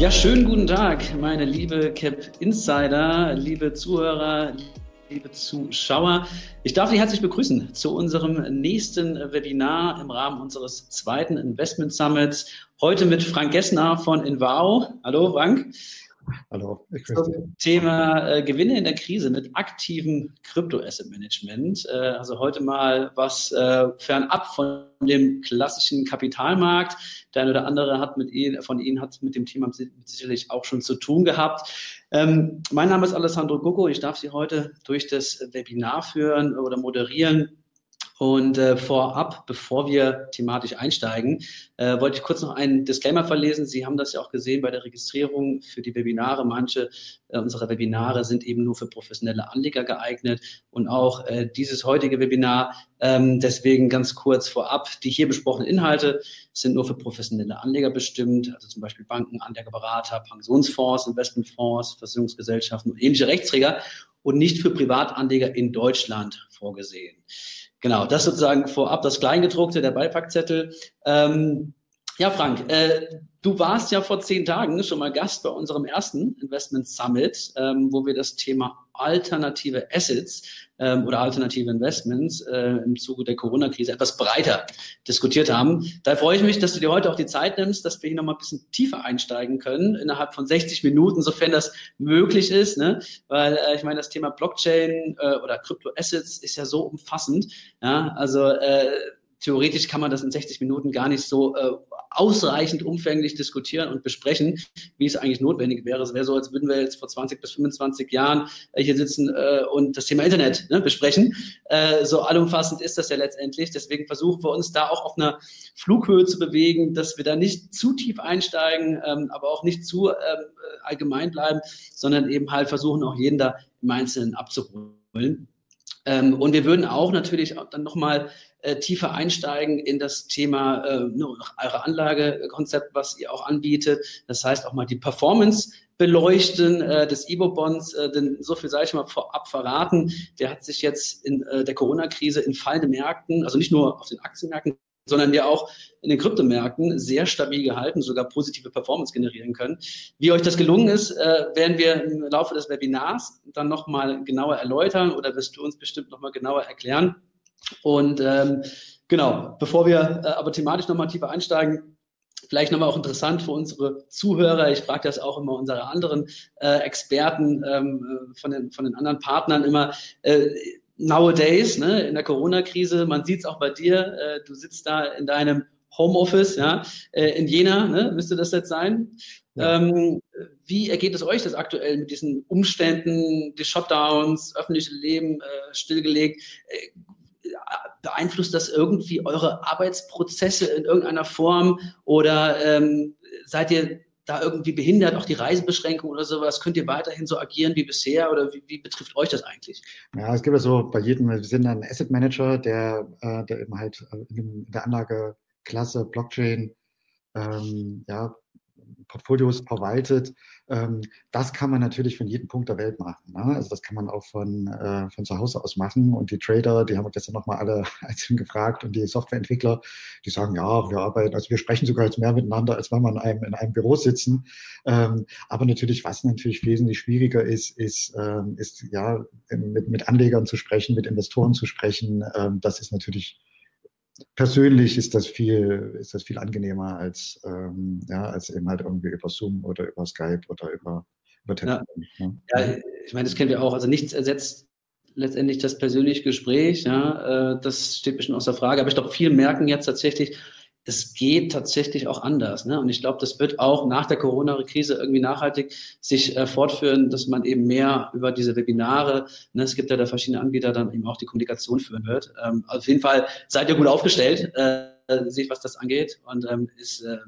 Ja, schönen guten Tag, meine liebe Cap Insider, liebe Zuhörer, liebe Zuschauer. Ich darf Sie herzlich begrüßen zu unserem nächsten Webinar im Rahmen unseres zweiten Investment Summits. Heute mit Frank Gessner von Invao. Hallo, Frank. Hallo. Ich Zum Thema äh, Gewinne in der Krise mit aktivem Krypto-Asset-Management. Äh, also heute mal was äh, fernab von dem klassischen Kapitalmarkt. Der eine oder andere hat mit Ihnen, von Ihnen hat mit dem Thema sicherlich auch schon zu tun gehabt. Ähm, mein Name ist Alessandro Gocco. Ich darf Sie heute durch das Webinar führen oder moderieren und äh, vorab, bevor wir thematisch einsteigen, äh, wollte ich kurz noch einen Disclaimer verlesen. Sie haben das ja auch gesehen bei der Registrierung für die Webinare. Manche äh, unserer Webinare sind eben nur für professionelle Anleger geeignet und auch äh, dieses heutige Webinar. Ähm, deswegen ganz kurz vorab, die hier besprochenen Inhalte sind nur für professionelle Anleger bestimmt, also zum Beispiel Banken, Anlegerberater, Pensionsfonds, Investmentfonds, Versicherungsgesellschaften und ähnliche Rechtsträger und nicht für Privatanleger in Deutschland vorgesehen. Genau, das sozusagen vorab das Kleingedruckte, der Beipackzettel. Ähm, ja, Frank, äh, du warst ja vor zehn Tagen schon mal Gast bei unserem ersten Investment Summit, ähm, wo wir das Thema alternative Assets ähm, oder alternative Investments äh, im Zuge der Corona-Krise etwas breiter diskutiert haben. Da freue ich mich, dass du dir heute auch die Zeit nimmst, dass wir hier nochmal ein bisschen tiefer einsteigen können, innerhalb von 60 Minuten, sofern das möglich ist. Ne? Weil äh, ich meine, das Thema Blockchain äh, oder Crypto-Assets ist ja so umfassend. Ja? Also äh, theoretisch kann man das in 60 Minuten gar nicht so äh, ausreichend umfänglich diskutieren und besprechen, wie es eigentlich notwendig wäre. Es wäre so, als würden wir jetzt vor 20 bis 25 Jahren äh, hier sitzen äh, und das Thema Internet ne, besprechen. Äh, so allumfassend ist das ja letztendlich. Deswegen versuchen wir uns da auch auf einer Flughöhe zu bewegen, dass wir da nicht zu tief einsteigen, ähm, aber auch nicht zu ähm, allgemein bleiben, sondern eben halt versuchen, auch jeden da im Einzelnen abzuholen. Ähm, und wir würden auch natürlich dann nochmal äh, tiefer einsteigen in das Thema äh, eure Anlagekonzept, was ihr auch anbietet. Das heißt auch mal die Performance beleuchten äh, des Evo-Bonds, äh, denn so viel sage ich mal vorab verraten, der hat sich jetzt in äh, der Corona-Krise in fallenden Märkten, also nicht nur auf den Aktienmärkten, sondern ja auch in den Kryptomärkten sehr stabil gehalten, sogar positive Performance generieren können. Wie euch das gelungen ist, äh, werden wir im Laufe des Webinars dann nochmal genauer erläutern oder wirst du uns bestimmt nochmal genauer erklären. Und ähm, genau, bevor wir äh, aber thematisch nochmal tiefer einsteigen, vielleicht nochmal auch interessant für unsere Zuhörer. Ich frage das auch immer unsere anderen äh, Experten ähm, äh, von, den, von den anderen Partnern immer. Äh, nowadays, ne, in der Corona-Krise, man sieht es auch bei dir, äh, du sitzt da in deinem Homeoffice, ja, äh, in Jena, ne, müsste das jetzt sein. Ja. Ähm, wie ergeht es euch das aktuell mit diesen Umständen, die Shutdowns, öffentliche Leben äh, stillgelegt? Äh, beeinflusst das irgendwie eure Arbeitsprozesse in irgendeiner Form oder ähm, seid ihr da irgendwie behindert, auch die Reisebeschränkungen oder sowas? Könnt ihr weiterhin so agieren wie bisher oder wie, wie betrifft euch das eigentlich? Ja, es gibt ja so bei jedem, wir sind ein Asset Manager, der, äh, der eben halt in der Anlageklasse Blockchain ähm, ja, Portfolios verwaltet. Ähm, das kann man natürlich von jedem Punkt der Welt machen. Ne? Also das kann man auch von, äh, von zu Hause aus machen. Und die Trader, die haben wir gestern nochmal alle einzeln gefragt und die Softwareentwickler, die sagen, ja, wir arbeiten, also wir sprechen sogar jetzt mehr miteinander, als wenn wir in einem, in einem Büro sitzen. Ähm, aber natürlich, was natürlich wesentlich schwieriger ist, ist, ähm, ist ja, mit, mit Anlegern zu sprechen, mit Investoren zu sprechen. Ähm, das ist natürlich persönlich ist das viel, ist das viel angenehmer als, ähm, ja, als eben halt irgendwie über Zoom oder über Skype oder über, über Telefon. Ja. Ne? ja, ich meine, das kennen wir auch. Also nichts ersetzt letztendlich das persönliche Gespräch, ja, äh, das steht bestimmt außer Frage. Aber ich glaube, viele merken jetzt tatsächlich, es geht tatsächlich auch anders. Ne? Und ich glaube, das wird auch nach der Corona-Krise irgendwie nachhaltig sich äh, fortführen, dass man eben mehr über diese Webinare, ne, es gibt ja da verschiedene Anbieter, dann eben auch die Kommunikation führen wird. Ähm, auf jeden Fall seid ihr gut aufgestellt, äh, seht, was das angeht und ähm, ist, äh,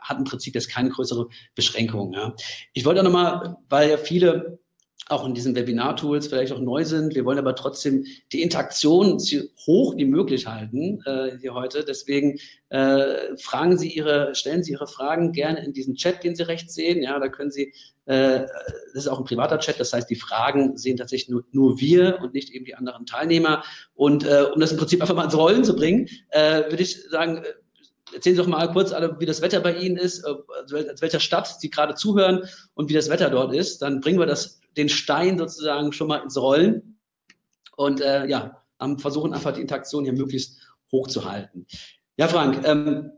hat im Prinzip jetzt keine größere Beschränkung. Ja. Ich wollte auch nochmal, weil ja viele auch in diesen Webinar-Tools vielleicht auch neu sind. Wir wollen aber trotzdem die Interaktion so hoch wie möglich halten äh, hier heute. Deswegen äh, fragen Sie Ihre, stellen Sie Ihre Fragen gerne in diesen Chat, den Sie rechts sehen. Ja, da können Sie, äh, das ist auch ein privater Chat, das heißt, die Fragen sehen tatsächlich nur, nur wir und nicht eben die anderen Teilnehmer. Und äh, um das im Prinzip einfach mal ins Rollen zu bringen, äh, würde ich sagen, äh, erzählen Sie doch mal kurz alle, wie das Wetter bei Ihnen ist, äh, als welcher Stadt Sie gerade zuhören und wie das Wetter dort ist. Dann bringen wir das, den Stein sozusagen schon mal ins Rollen und äh, ja, versuchen einfach die Interaktion hier möglichst hoch zu halten. Ja, Frank, ähm,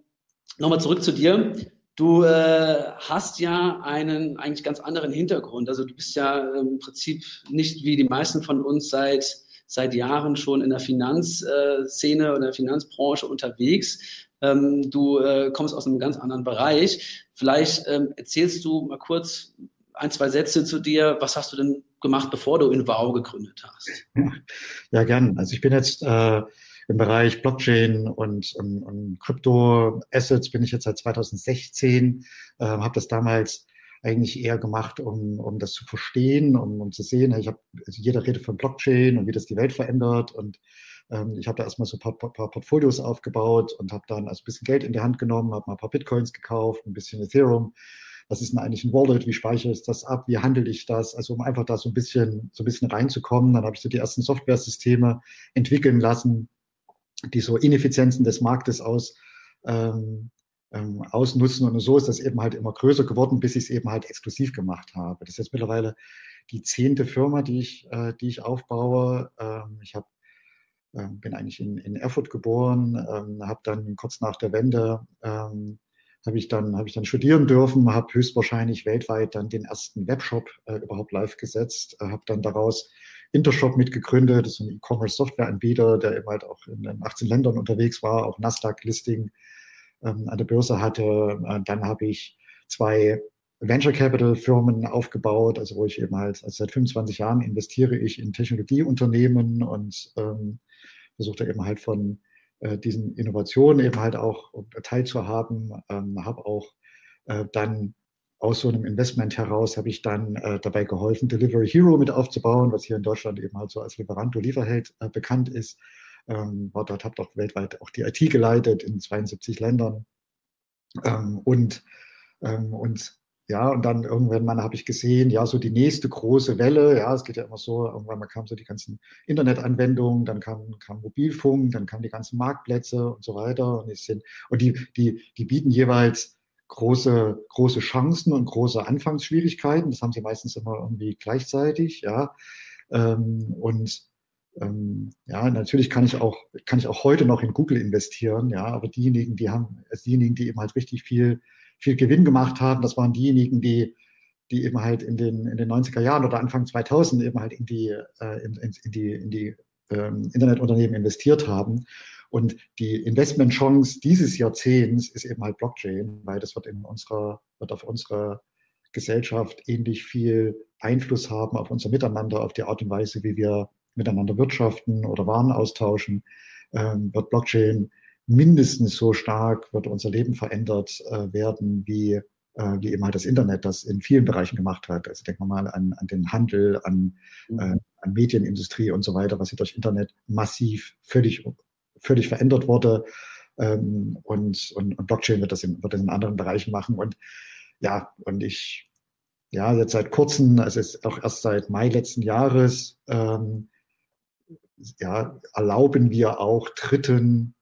nochmal zurück zu dir. Du äh, hast ja einen eigentlich ganz anderen Hintergrund. Also du bist ja im Prinzip nicht wie die meisten von uns seit seit Jahren schon in der Finanzszene oder der Finanzbranche unterwegs. Ähm, du äh, kommst aus einem ganz anderen Bereich. Vielleicht ähm, erzählst du mal kurz ein, zwei Sätze zu dir. Was hast du denn gemacht, bevor du in Wow gegründet hast? Ja, gern. Also ich bin jetzt äh, im Bereich Blockchain und, und, und Krypto-Assets bin ich jetzt seit 2016, äh, habe das damals eigentlich eher gemacht, um, um das zu verstehen, um, um zu sehen. Ich habe, also jeder redet von Blockchain und wie das die Welt verändert und ähm, ich habe da erstmal so ein paar, paar, paar Portfolios aufgebaut und habe dann also ein bisschen Geld in die Hand genommen, habe mal ein paar Bitcoins gekauft, ein bisschen Ethereum. Was ist denn eigentlich ein Wallet? Wie speichere ich das ab? Wie handle ich das? Also um einfach da so ein bisschen, so ein bisschen reinzukommen. Dann habe ich so die ersten Software-Systeme entwickeln lassen, die so Ineffizienzen des Marktes aus, ähm, ähm, ausnutzen. Und so ist das eben halt immer größer geworden, bis ich es eben halt exklusiv gemacht habe. Das ist jetzt mittlerweile die zehnte Firma, die ich, äh, die ich aufbaue. Ähm, ich habe ähm, bin eigentlich in, in Erfurt geboren, ähm, habe dann kurz nach der Wende ähm, habe ich dann habe ich dann studieren dürfen, habe höchstwahrscheinlich weltweit dann den ersten Webshop äh, überhaupt live gesetzt, äh, habe dann daraus Intershop mitgegründet, das ist ein E-Commerce-Software-Anbieter, der eben halt auch in 18 Ländern unterwegs war, auch Nasdaq-Listing ähm, an der Börse hatte. Äh, dann habe ich zwei Venture Capital Firmen aufgebaut, also wo ich eben halt, also seit 25 Jahren investiere ich in Technologieunternehmen und ähm, versuche eben halt von diesen Innovationen eben halt auch teilzuhaben, ähm, habe auch äh, dann aus so einem Investment heraus habe ich dann äh, dabei geholfen, Delivery Hero mit aufzubauen, was hier in Deutschland eben halt so als Lieferanto Lieferheld äh, bekannt ist. Ähm, war dort, habe auch weltweit auch die IT geleitet in 72 Ländern. Ähm, und, ähm, und ja, und dann irgendwann mal habe ich gesehen, ja, so die nächste große Welle, ja, es geht ja immer so, irgendwann mal kamen so die ganzen Internetanwendungen, dann kam, kam Mobilfunk, dann kamen die ganzen Marktplätze und so weiter. Und, sind, und die, die, die bieten jeweils große, große Chancen und große Anfangsschwierigkeiten. Das haben sie meistens immer irgendwie gleichzeitig, ja. Ähm, und ähm, ja, natürlich kann ich auch, kann ich auch heute noch in Google investieren, ja, aber diejenigen, die haben, also diejenigen, die eben halt richtig viel, viel Gewinn gemacht haben, das waren diejenigen, die, die eben halt in den, in den 90er Jahren oder Anfang 2000 eben halt in die, äh, in, in, in die, in die ähm, Internetunternehmen investiert haben. Und die Investmentchance dieses Jahrzehnts ist eben halt Blockchain, weil das wird in unserer, wird auf unsere Gesellschaft ähnlich viel Einfluss haben auf unser Miteinander, auf die Art und Weise, wie wir miteinander wirtschaften oder Waren austauschen, ähm, wird Blockchain mindestens so stark, wird unser Leben verändert äh, werden, wie, äh, wie eben halt das Internet das in vielen Bereichen gemacht hat. Also denken wir mal an, an den Handel, an, mhm. äh, an Medienindustrie und so weiter, was hier durch Internet massiv völlig völlig verändert wurde. Ähm, und, und, und Blockchain wird das, in, wird das in anderen Bereichen machen. Und ja, und ich, ja, jetzt seit kurzem, also es ist auch erst seit Mai letzten Jahres, ähm, ja, erlauben wir auch Dritten,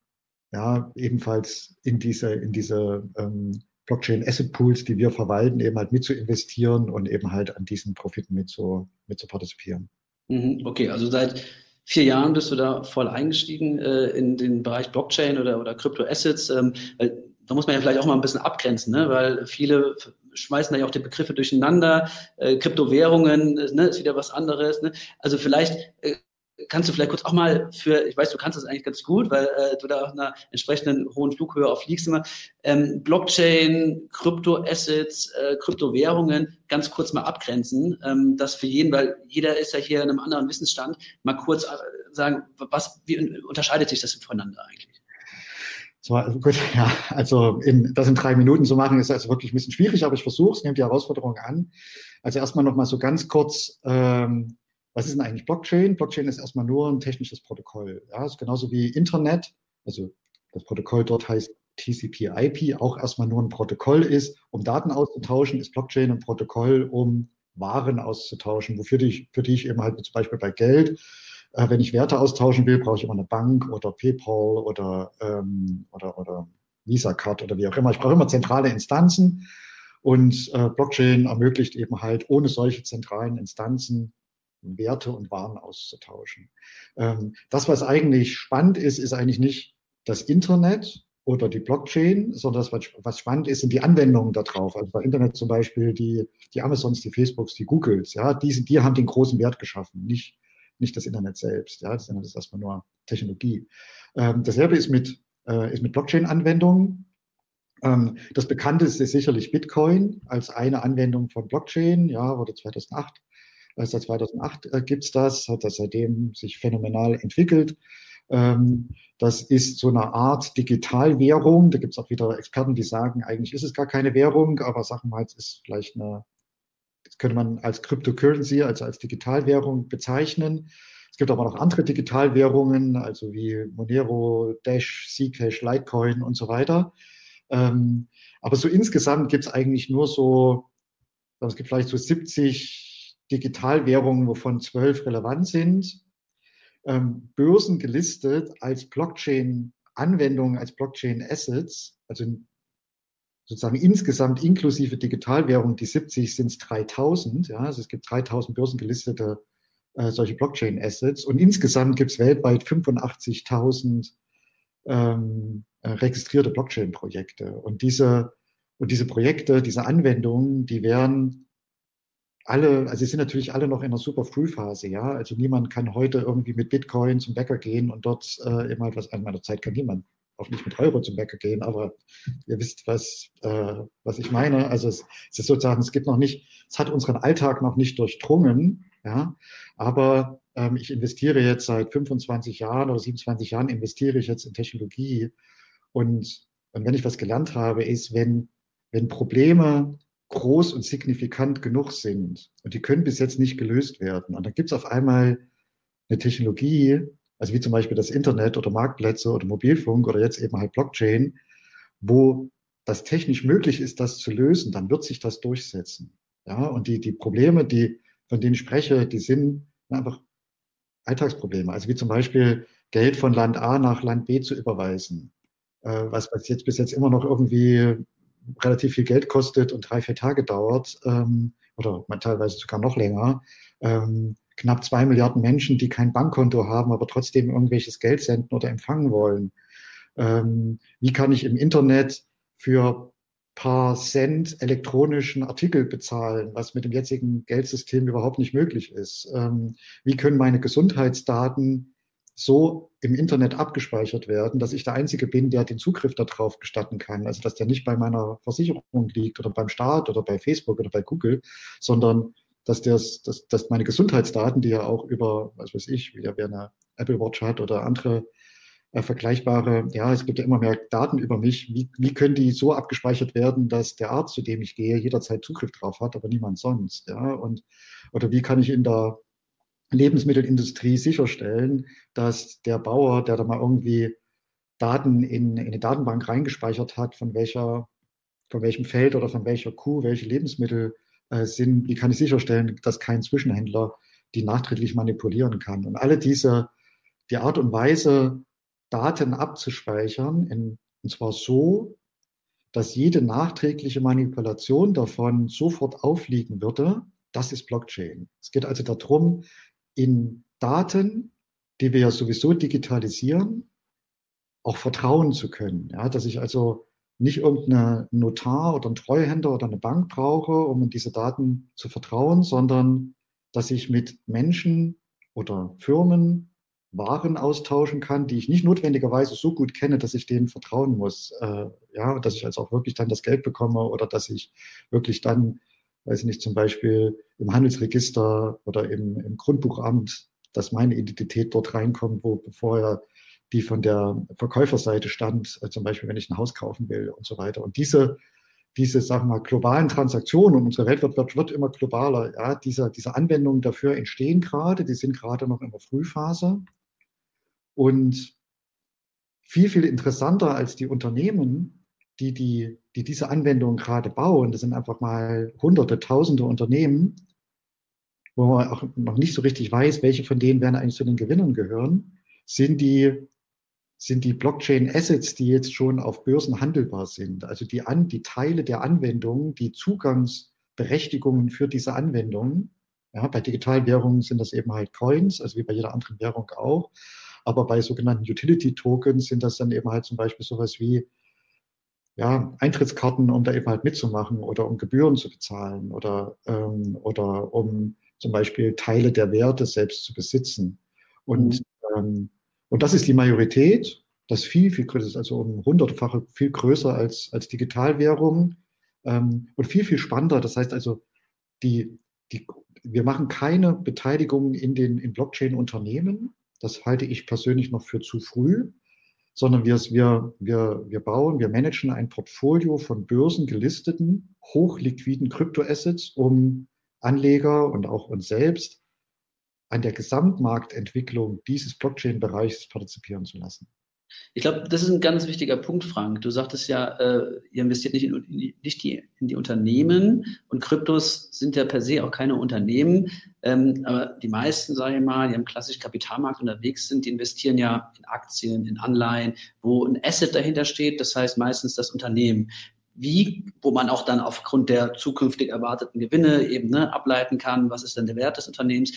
ja, ebenfalls in diese, in diese ähm, Blockchain Asset Pools, die wir verwalten, eben halt mit zu investieren und eben halt an diesen Profiten mit zu, mit zu partizipieren. Mhm, okay, also seit vier Jahren bist du da voll eingestiegen äh, in den Bereich Blockchain oder, oder Crypto-Assets. Ähm, weil, da muss man ja vielleicht auch mal ein bisschen abgrenzen, ne? weil viele schmeißen da ja auch die Begriffe durcheinander. Äh, Kryptowährungen ne, ist wieder was anderes. Ne? Also vielleicht äh, kannst du vielleicht kurz auch mal für, ich weiß, du kannst das eigentlich ganz gut, weil äh, du da auf einer entsprechenden hohen Flughöhe auch fliegst immer, ähm, Blockchain, Kryptoassets, äh, Kryptowährungen ganz kurz mal abgrenzen, ähm, das für jeden, weil jeder ist ja hier in einem anderen Wissensstand, mal kurz äh, sagen, was, wie unterscheidet sich das voneinander eigentlich? So, also gut, ja, also in, das in drei Minuten zu machen, ist also wirklich ein bisschen schwierig, aber ich versuche es, nehme die Herausforderung an. Also erstmal nochmal so ganz kurz, ähm, was ist denn eigentlich Blockchain? Blockchain ist erstmal nur ein technisches Protokoll. Ja, ist genauso wie Internet. Also das Protokoll dort heißt TCP/IP, auch erstmal nur ein Protokoll ist, um Daten auszutauschen, ist Blockchain ein Protokoll, um Waren auszutauschen, wofür ich, für die ich eben halt zum Beispiel bei Geld, äh, wenn ich Werte austauschen will, brauche ich immer eine Bank oder PayPal oder, ähm, oder, oder Visa-Card oder wie auch immer. Ich brauche immer zentrale Instanzen und äh, Blockchain ermöglicht eben halt ohne solche zentralen Instanzen Werte und Waren auszutauschen. Ähm, das, was eigentlich spannend ist, ist eigentlich nicht das Internet oder die Blockchain, sondern das, was spannend ist, sind die Anwendungen darauf. Also bei Internet zum Beispiel die, die Amazons, die Facebooks, die Googles, ja, die, die haben den großen Wert geschaffen, nicht, nicht das Internet selbst. Ja, das ist erstmal nur Technologie. Ähm, dasselbe ist mit, äh, mit Blockchain-Anwendungen. Ähm, das bekannteste ist sicherlich Bitcoin als eine Anwendung von Blockchain, ja, wurde 2008 Seit 2008 äh, gibt's das, hat das seitdem sich phänomenal entwickelt. Ähm, das ist so eine Art Digitalwährung. Da gibt's auch wieder Experten, die sagen, eigentlich ist es gar keine Währung, aber sagen wir es ist vielleicht eine, das könnte man als Cryptocurrency, also als Digitalwährung bezeichnen. Es gibt aber noch andere Digitalwährungen, also wie Monero, Dash, Zcash, Litecoin und so weiter. Ähm, aber so insgesamt gibt's eigentlich nur so, es gibt vielleicht so 70 Digitalwährungen, wovon zwölf relevant sind, ähm, Börsen gelistet als Blockchain-Anwendungen, als Blockchain-Assets, also sozusagen insgesamt inklusive Digitalwährung, die 70 sind es 3000, ja, also es gibt 3000 börsengelistete äh, solche Blockchain-Assets und insgesamt gibt es weltweit 85.000 ähm, äh, registrierte Blockchain-Projekte. Und diese und diese Projekte, diese Anwendungen, die werden alle, also sie sind natürlich alle noch in einer super Frühphase, ja. Also niemand kann heute irgendwie mit Bitcoin zum Bäcker gehen und dort äh, immer etwas an meiner Zeit kann niemand auch nicht mit Euro zum Bäcker gehen, aber ihr wisst, was, äh, was ich meine. Also es, es ist sozusagen, es gibt noch nicht, es hat unseren Alltag noch nicht durchdrungen, ja. Aber ähm, ich investiere jetzt seit 25 Jahren oder 27 Jahren investiere ich jetzt in Technologie und, und wenn ich was gelernt habe, ist, wenn, wenn Probleme groß und signifikant genug sind und die können bis jetzt nicht gelöst werden. Und dann gibt es auf einmal eine Technologie, also wie zum Beispiel das Internet oder Marktplätze oder Mobilfunk oder jetzt eben halt Blockchain, wo das technisch möglich ist, das zu lösen, dann wird sich das durchsetzen. Ja, und die, die Probleme, die, von denen ich spreche, die sind einfach Alltagsprobleme. Also wie zum Beispiel Geld von Land A nach Land B zu überweisen, äh, was, was jetzt bis jetzt immer noch irgendwie relativ viel Geld kostet und drei, vier Tage dauert, ähm, oder teilweise sogar noch länger, ähm, knapp zwei Milliarden Menschen, die kein Bankkonto haben, aber trotzdem irgendwelches Geld senden oder empfangen wollen. Ähm, wie kann ich im Internet für paar Cent elektronischen Artikel bezahlen, was mit dem jetzigen Geldsystem überhaupt nicht möglich ist? Ähm, wie können meine Gesundheitsdaten so im Internet abgespeichert werden, dass ich der Einzige bin, der den Zugriff darauf gestatten kann. Also dass der nicht bei meiner Versicherung liegt oder beim Staat oder bei Facebook oder bei Google, sondern dass, das, dass, dass meine Gesundheitsdaten, die ja auch über, was weiß ich, wie wer eine Apple Watch hat oder andere äh, vergleichbare, ja, es gibt ja immer mehr Daten über mich, wie, wie können die so abgespeichert werden, dass der Arzt, zu dem ich gehe, jederzeit Zugriff drauf hat, aber niemand sonst, ja, und, oder wie kann ich in der Lebensmittelindustrie sicherstellen, dass der Bauer, der da mal irgendwie Daten in, in eine Datenbank reingespeichert hat, von welcher, von welchem Feld oder von welcher Kuh welche Lebensmittel äh, sind, wie kann ich sicherstellen, dass kein Zwischenhändler die nachträglich manipulieren kann. Und alle diese, die Art und Weise, Daten abzuspeichern, in, und zwar so, dass jede nachträgliche Manipulation davon sofort aufliegen würde, das ist Blockchain. Es geht also darum, in Daten, die wir ja sowieso digitalisieren, auch vertrauen zu können. Ja, dass ich also nicht irgendeinen Notar oder einen Treuhänder oder eine Bank brauche, um in diese Daten zu vertrauen, sondern dass ich mit Menschen oder Firmen Waren austauschen kann, die ich nicht notwendigerweise so gut kenne, dass ich denen vertrauen muss. Äh, ja, dass ich also auch wirklich dann das Geld bekomme oder dass ich wirklich dann weiß ich nicht, zum Beispiel im Handelsregister oder im, im Grundbuchamt, dass meine Identität dort reinkommt, wo vorher die von der Verkäuferseite stand, äh, zum Beispiel, wenn ich ein Haus kaufen will und so weiter. Und diese, diese, sagen wir mal, globalen Transaktionen, und unsere Welt wird, wird, wird immer globaler, ja, diese, diese Anwendungen dafür entstehen gerade, die sind gerade noch in der Frühphase. Und viel, viel interessanter als die Unternehmen die, die, die diese Anwendung gerade bauen, das sind einfach mal hunderte, tausende Unternehmen, wo man auch noch nicht so richtig weiß, welche von denen werden eigentlich zu den Gewinnern gehören, sind die sind die Blockchain-Assets, die jetzt schon auf Börsen handelbar sind. Also die, an, die Teile der Anwendung, die Zugangsberechtigungen für diese Anwendungen. Ja, bei Digitalwährungen sind das eben halt Coins, also wie bei jeder anderen Währung auch. Aber bei sogenannten Utility-Tokens sind das dann eben halt zum Beispiel sowas wie ja, Eintrittskarten, um da eben halt mitzumachen oder um Gebühren zu bezahlen oder, ähm, oder um zum Beispiel Teile der Werte selbst zu besitzen. Und, mhm. ähm, und das ist die Majorität, das viel, viel größer ist, also um hundertfache viel größer als, als Digitalwährung ähm, und viel, viel spannender. Das heißt also, die, die, wir machen keine Beteiligung in den in Blockchain-Unternehmen. Das halte ich persönlich noch für zu früh, sondern wir, wir, wir, wir bauen, wir managen ein Portfolio von börsengelisteten, hochliquiden Kryptoassets, um Anleger und auch uns selbst an der Gesamtmarktentwicklung dieses Blockchain-Bereichs partizipieren zu lassen. Ich glaube, das ist ein ganz wichtiger Punkt, Frank. Du sagtest ja, äh, ihr investiert nicht, in, in, nicht die, in die Unternehmen und Kryptos sind ja per se auch keine Unternehmen. Ähm, aber die meisten, sage ich mal, die am klassischen Kapitalmarkt unterwegs sind, die investieren ja in Aktien, in Anleihen, wo ein Asset dahinter steht, das heißt meistens das Unternehmen wie, wo man auch dann aufgrund der zukünftig erwarteten Gewinne eben ne, ableiten kann, was ist denn der Wert des Unternehmens.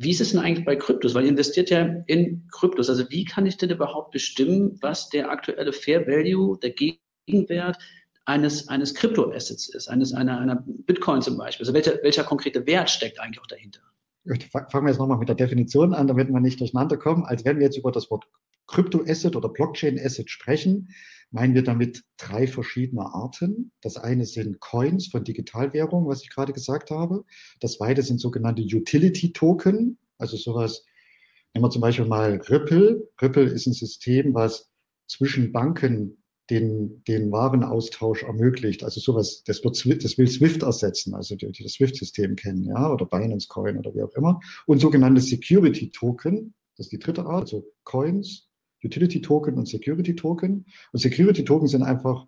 Wie ist es denn eigentlich bei Kryptos? Weil ihr investiert ja in Kryptos. Also wie kann ich denn überhaupt bestimmen, was der aktuelle Fair Value, der Gegenwert eines, eines Kryptoassets ist, eines, einer, einer Bitcoin zum Beispiel? Also welcher, welcher konkrete Wert steckt eigentlich auch dahinter? Fangen wir jetzt nochmal mit der Definition an, damit wir nicht durcheinander kommen. Als wenn wir jetzt über das Wort Kryptoasset oder Blockchain-Asset sprechen, meinen wir damit drei verschiedene Arten. Das eine sind Coins von Digitalwährungen, was ich gerade gesagt habe. Das zweite sind sogenannte Utility-Token, also sowas, nehmen wir zum Beispiel mal Ripple. Ripple ist ein System, was zwischen Banken den, den Warenaustausch ermöglicht. Also sowas, das, wird, das will Swift ersetzen, also die, die das Swift-System kennen, ja, oder Binance Coin oder wie auch immer. Und sogenannte Security Token, das ist die dritte Art, also Coins, Utility Token und Security Token. Und Security Token sind einfach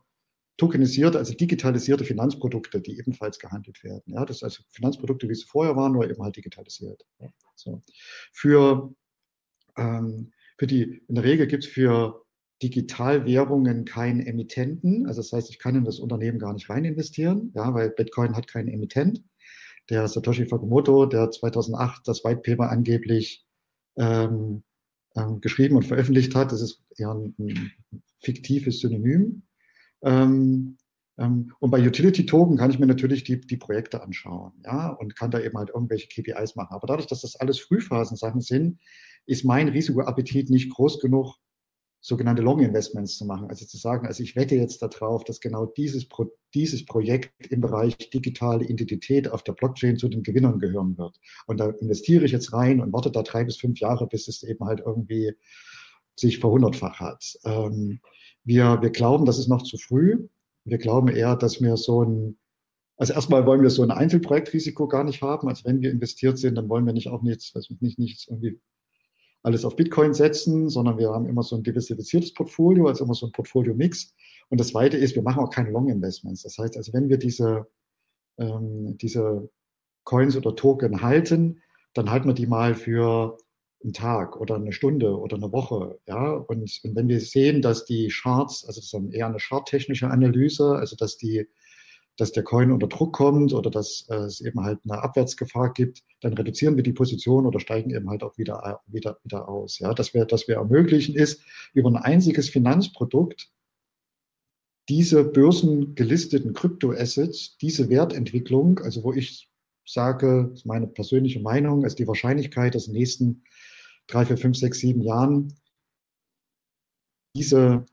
tokenisierte, also digitalisierte Finanzprodukte, die ebenfalls gehandelt werden. Ja, das sind also Finanzprodukte, wie sie vorher waren, nur eben halt digitalisiert. So. Für, ähm, für die, in der Regel gibt es für Digitalwährungen keinen Emittenten. Also das heißt, ich kann in das Unternehmen gar nicht rein investieren, ja, weil Bitcoin hat keinen Emittent. Der Satoshi Fakamoto, der 2008 das White Paper angeblich ähm, ähm, geschrieben und veröffentlicht hat. Das ist eher ein, ein fiktives Synonym. Ähm, ähm, und bei Utility Token kann ich mir natürlich die, die Projekte anschauen, ja, und kann da eben halt irgendwelche KPIs machen. Aber dadurch, dass das alles Frühphasensachen sind, ist mein Risikoappetit nicht groß genug, sogenannte Long Investments zu machen. Also zu sagen, also ich wette jetzt darauf, dass genau dieses, Pro dieses Projekt im Bereich digitale Identität auf der Blockchain zu den Gewinnern gehören wird. Und da investiere ich jetzt rein und warte da drei bis fünf Jahre, bis es eben halt irgendwie sich verhundertfach hat. Ähm, wir, wir glauben, das ist noch zu früh. Wir glauben eher, dass wir so ein also erstmal wollen wir so ein Einzelprojektrisiko gar nicht haben. Also wenn wir investiert sind, dann wollen wir nicht auch nichts, also nicht nichts irgendwie alles auf Bitcoin setzen, sondern wir haben immer so ein diversifiziertes Portfolio, also immer so ein Portfolio-Mix. Und das Zweite ist, wir machen auch keine Long-Investments. Das heißt, also wenn wir diese, ähm, diese Coins oder Token halten, dann halten wir die mal für einen Tag oder eine Stunde oder eine Woche. Ja? Und, und wenn wir sehen, dass die Charts, also das ist eher eine charttechnische Analyse, also dass die dass der Coin unter Druck kommt oder dass äh, es eben halt eine Abwärtsgefahr gibt, dann reduzieren wir die Position oder steigen eben halt auch wieder, äh, wieder, wieder aus. Ja, dass wir, dass wir ermöglichen ist, über ein einziges Finanzprodukt diese börsengelisteten Kryptoassets, diese Wertentwicklung, also wo ich sage, ist meine persönliche Meinung, ist die Wahrscheinlichkeit, dass in den nächsten drei, vier, fünf, sechs, sieben Jahren diese,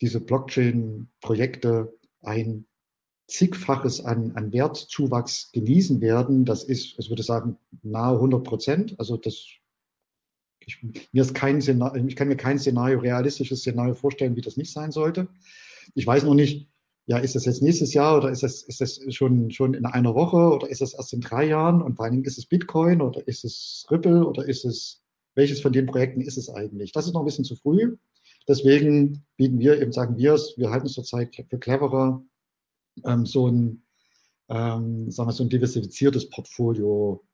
diese Blockchain-Projekte ein zigfaches an, an Wertzuwachs genießen werden, das ist, ich würde sagen, nahe 100 Prozent. Also das, ich, mir ist kein Szenario, ich kann mir kein Szenario, realistisches Szenario vorstellen, wie das nicht sein sollte. Ich weiß noch nicht, ja, ist das jetzt nächstes Jahr oder ist das, ist das schon, schon in einer Woche oder ist das erst in drei Jahren? Und vor allen Dingen, ist es Bitcoin oder ist es Ripple oder ist es, welches von den Projekten ist es eigentlich? Das ist noch ein bisschen zu früh. Deswegen bieten wir eben, sagen wir es, wir halten es zurzeit für cleverer, ähm, so ein, ähm, sagen wir, so ein diversifiziertes Portfolio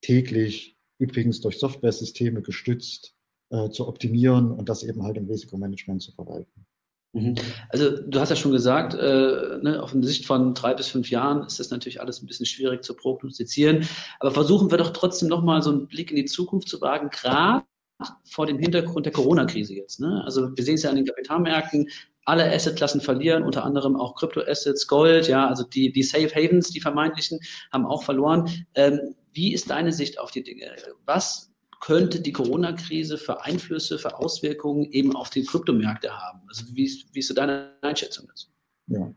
täglich, übrigens durch Software-Systeme gestützt, äh, zu optimieren und das eben halt im Risikomanagement zu verwalten. Mhm. Also du hast ja schon gesagt, äh, ne, auf eine Sicht von drei bis fünf Jahren ist das natürlich alles ein bisschen schwierig zu prognostizieren. Aber versuchen wir doch trotzdem nochmal so einen Blick in die Zukunft zu wagen, gerade vor dem Hintergrund der Corona-Krise jetzt. Ne? Also wir sehen es ja an den Kapitalmärkten, alle Assetklassen verlieren, unter anderem auch Kryptoassets, Gold, ja, also die, die Safe Havens, die vermeintlichen, haben auch verloren. Ähm, wie ist deine Sicht auf die Dinge? Was könnte die Corona-Krise für Einflüsse, für Auswirkungen eben auf die Kryptomärkte haben? Also wie, wie ist so deine Einschätzung dazu? Ja.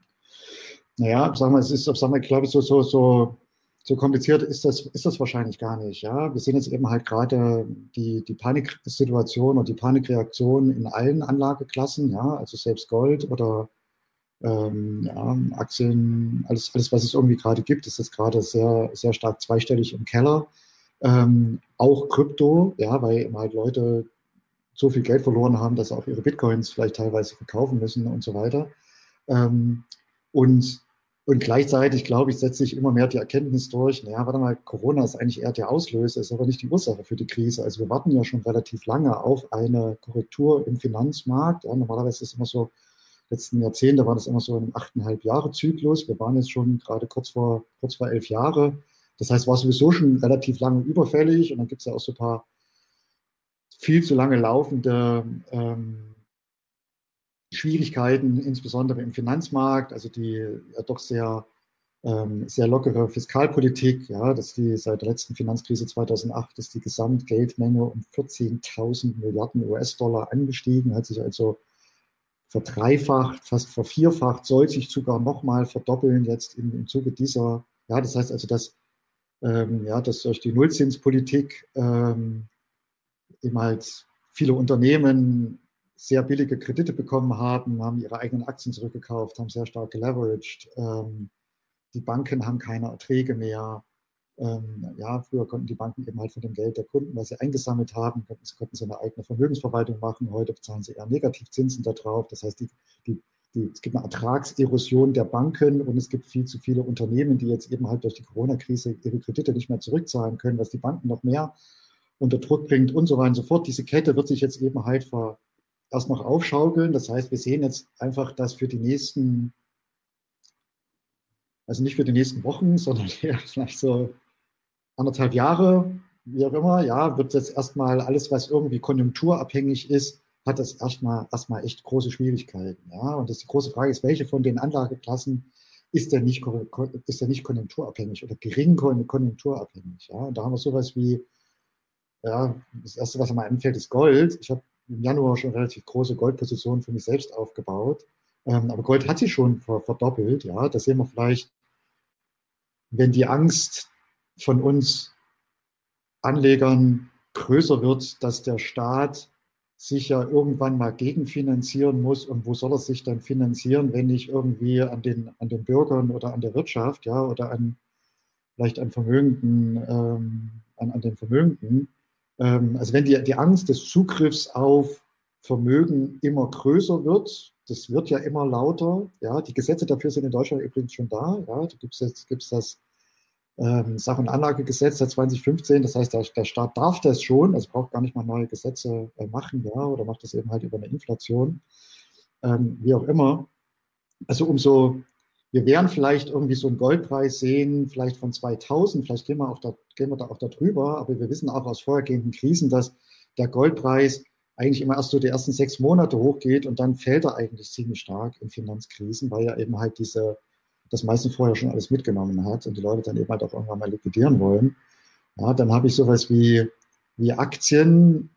Naja, sagen wir, es ist, wir, ich glaube, so, so, so, so kompliziert ist das, ist das wahrscheinlich gar nicht. Ja? Wir sehen jetzt eben halt gerade die, die Paniksituation und die Panikreaktion in allen Anlageklassen, ja, also selbst Gold oder ähm, ja, Aktien, alles, alles, was es irgendwie gerade gibt, ist jetzt gerade sehr, sehr stark zweistellig im Keller. Ähm, auch Krypto, ja, weil eben halt Leute so viel Geld verloren haben, dass sie auch ihre Bitcoins vielleicht teilweise verkaufen müssen und so weiter. Ähm, und, und gleichzeitig, glaube ich, setzt sich immer mehr die Erkenntnis durch, naja, warte mal, Corona ist eigentlich eher der Auslöser, ist aber nicht die Ursache für die Krise. Also wir warten ja schon relativ lange auf eine Korrektur im Finanzmarkt. Ja, normalerweise ist es immer so, letzten Jahrzehnte war das immer so ein achteinhalb Jahre Zyklus. Wir waren jetzt schon gerade kurz vor, kurz vor elf Jahre. Das heißt, war sowieso schon relativ lange überfällig und dann gibt es ja auch so ein paar viel zu lange laufende ähm, Schwierigkeiten, insbesondere im Finanzmarkt, also die ja doch sehr, ähm, sehr lockere Fiskalpolitik, ja, dass die seit der letzten Finanzkrise 2008 ist die Gesamtgeldmenge um 14.000 Milliarden US-Dollar angestiegen, hat sich also verdreifacht, fast vervierfacht, soll sich sogar nochmal verdoppeln jetzt im, im Zuge dieser, ja, das heißt also, dass ähm, ja, dass durch die Nullzinspolitik ähm, eben halt viele Unternehmen sehr billige Kredite bekommen haben, haben ihre eigenen Aktien zurückgekauft, haben sehr stark geleveraged. Ähm, die Banken haben keine Erträge mehr. Ähm, ja, früher konnten die Banken eben halt von dem Geld der Kunden, was sie eingesammelt haben, konnten, konnten sie eine eigene Vermögensverwaltung machen. Heute bezahlen sie eher Negativzinsen darauf. Das heißt, die, die, die, es gibt eine Ertragserosion der Banken und es gibt viel zu viele Unternehmen, die jetzt eben halt durch die Corona-Krise ihre Kredite nicht mehr zurückzahlen können, was die Banken noch mehr unter Druck bringt und so weiter und so fort. Diese Kette wird sich jetzt eben halt ver, erst noch aufschaukeln. Das heißt, wir sehen jetzt einfach, dass für die nächsten, also nicht für die nächsten Wochen, sondern eher vielleicht so anderthalb Jahre, wie auch immer, ja, wird jetzt erstmal alles, was irgendwie konjunkturabhängig ist, hat das erstmal, erstmal echt große Schwierigkeiten. Ja? Und das die große Frage ist, welche von den Anlageklassen ist denn nicht, ist denn nicht konjunkturabhängig oder gering konjunkturabhängig? Ja? Und da haben wir sowas wie, ja, das erste, was mir einfällt, ist Gold. Ich habe im Januar schon relativ große Goldpositionen für mich selbst aufgebaut. Ähm, aber Gold hat sich schon verdoppelt. Ja, das sehen wir vielleicht, wenn die Angst von uns Anlegern größer wird, dass der Staat sich ja irgendwann mal gegenfinanzieren muss. Und wo soll er sich dann finanzieren, wenn nicht irgendwie an den, an den Bürgern oder an der Wirtschaft, ja, oder an vielleicht an Vermögenden, ähm, an, an den Vermögenden. Ähm, also wenn die, die Angst des Zugriffs auf Vermögen immer größer wird, das wird ja immer lauter. Ja, die Gesetze dafür sind in Deutschland übrigens schon da. Ja, da gibt es jetzt gibt's das ähm, Sach- und Anlagegesetz seit 2015. Das heißt, der, der, Staat darf das schon, also braucht gar nicht mal neue Gesetze äh, machen, ja, oder macht das eben halt über eine Inflation, ähm, wie auch immer. Also umso, wir werden vielleicht irgendwie so einen Goldpreis sehen, vielleicht von 2000, vielleicht gehen wir, auch da, gehen wir da auch darüber, aber wir wissen auch aus vorhergehenden Krisen, dass der Goldpreis eigentlich immer erst so die ersten sechs Monate hochgeht und dann fällt er eigentlich ziemlich stark in Finanzkrisen, weil ja eben halt diese das meistens vorher schon alles mitgenommen hat und die Leute dann eben halt auch irgendwann mal liquidieren wollen. Ja, dann habe ich sowas wie, wie Aktien.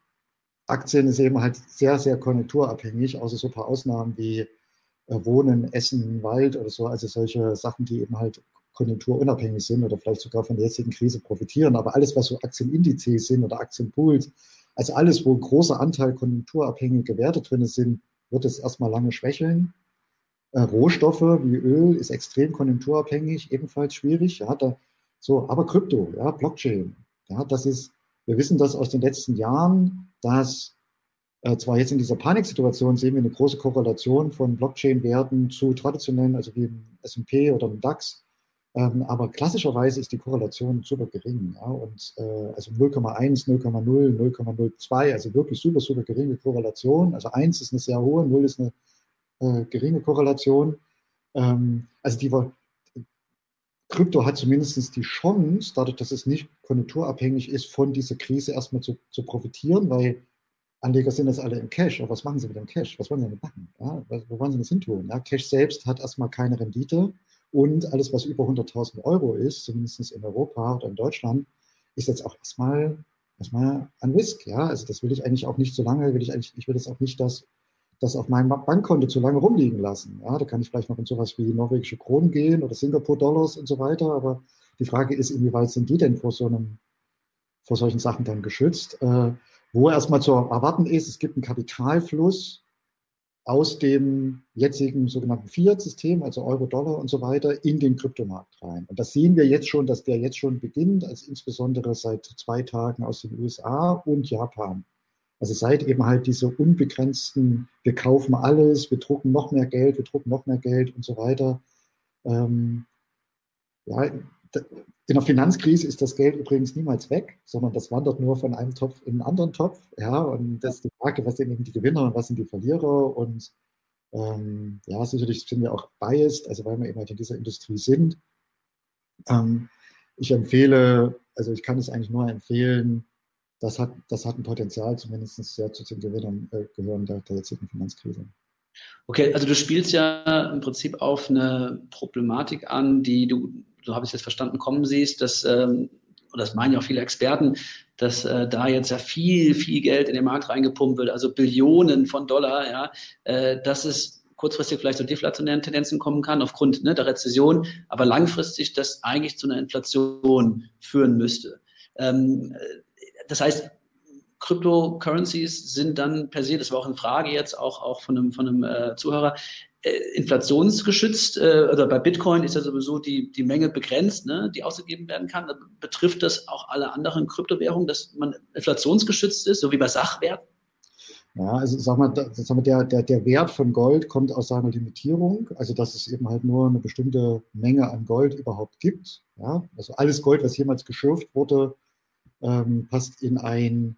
Aktien ist eben halt sehr, sehr konjunkturabhängig, außer so ein paar Ausnahmen wie Wohnen, Essen, Wald oder so, also solche Sachen, die eben halt konjunkturunabhängig sind oder vielleicht sogar von der jetzigen Krise profitieren. Aber alles, was so Aktienindizes sind oder Aktienpools, also alles, wo ein großer Anteil konjunkturabhängige Werte drin sind, wird es erstmal lange schwächeln. Äh, Rohstoffe wie Öl ist extrem konjunkturabhängig, ebenfalls schwierig. Ja, da, so, aber Krypto, ja, Blockchain, ja, das ist, wir wissen das aus den letzten Jahren, dass äh, zwar jetzt in dieser Paniksituation sehen wir eine große Korrelation von Blockchain-Werten zu traditionellen, also wie im S&P oder im DAX, Ähm, aber klassischerweise ist die Korrelation super gering. Ja? Und äh, also 0,1, 0,0, 0,02, also wirklich super, super geringe Korrelation. Also 1 ist eine sehr hohe, 0 ist eine äh, geringe Korrelation. Ähm, also die Krypto hat zumindest die Chance, dadurch, dass es nicht konjunkturabhängig ist, von dieser Krise erstmal zu, zu profitieren, weil Anleger sind jetzt alle im Cash. Aber was machen sie mit dem Cash? Was wollen sie damit machen? Ja? Wo wollen sie das hin tun? Ja? Cash selbst hat erstmal keine Rendite und alles, was über 100.000 Euro ist, zumindest in Europa oder in Deutschland, ist jetzt auch erstmal, erstmal ein Risk. Ja? Also das will ich eigentlich auch nicht so lange, will ich eigentlich, ich will das auch nicht, dass das auf meinem Bankkonto zu lange rumliegen lassen. Ja, da kann ich vielleicht noch in sowas wie norwegische Kronen gehen oder Singapur-Dollars und so weiter. Aber die Frage ist, inwieweit sind die denn vor so einem, vor solchen Sachen dann geschützt? Äh, wo erstmal zu erwarten ist, es gibt einen Kapitalfluss aus dem jetzigen sogenannten Fiat-System, also Euro, Dollar und so weiter, in den Kryptomarkt rein. Und das sehen wir jetzt schon, dass der jetzt schon beginnt, also insbesondere seit zwei Tagen aus den USA und Japan. Also seit eben halt diese unbegrenzten, wir kaufen alles, wir drucken noch mehr Geld, wir drucken noch mehr Geld und so weiter. Ähm, ja, in der Finanzkrise ist das Geld übrigens niemals weg, sondern das wandert nur von einem Topf in einen anderen Topf. Ja, und das ist die Frage, was sind eben die Gewinner und was sind die Verlierer. Und ähm, ja, sicherlich sind wir auch biased, also weil wir eben halt in dieser Industrie sind. Ähm, ich empfehle, also ich kann es eigentlich nur empfehlen, das hat, das hat ein Potenzial, zumindest sehr zu den Gewinnern äh, gehören der, der jetzigen Finanzkrise. Okay, also du spielst ja im Prinzip auf eine Problematik an, die du, so habe ich es jetzt verstanden, kommen siehst, dass, ähm, und das meinen ja auch viele Experten, dass äh, da jetzt ja viel, viel Geld in den Markt reingepumpt wird, also Billionen von Dollar, ja, äh, dass es kurzfristig vielleicht zu deflationären Tendenzen kommen kann aufgrund ne, der Rezession, aber langfristig das eigentlich zu einer Inflation führen müsste. Ähm, das heißt, Cryptocurrencies sind dann per se, das war auch eine Frage jetzt auch, auch von einem, von einem äh, Zuhörer, inflationsgeschützt, äh, oder bei Bitcoin ist ja sowieso die, die Menge begrenzt, ne, die ausgegeben werden kann. Betrifft das auch alle anderen Kryptowährungen, dass man inflationsgeschützt ist, so wie bei Sachwerten? Ja, also sag mal, sag mal der, der, der Wert von Gold kommt aus seiner Limitierung, also dass es eben halt nur eine bestimmte Menge an Gold überhaupt gibt. Ja? Also alles Gold, was jemals geschürft wurde, ähm, passt in ein,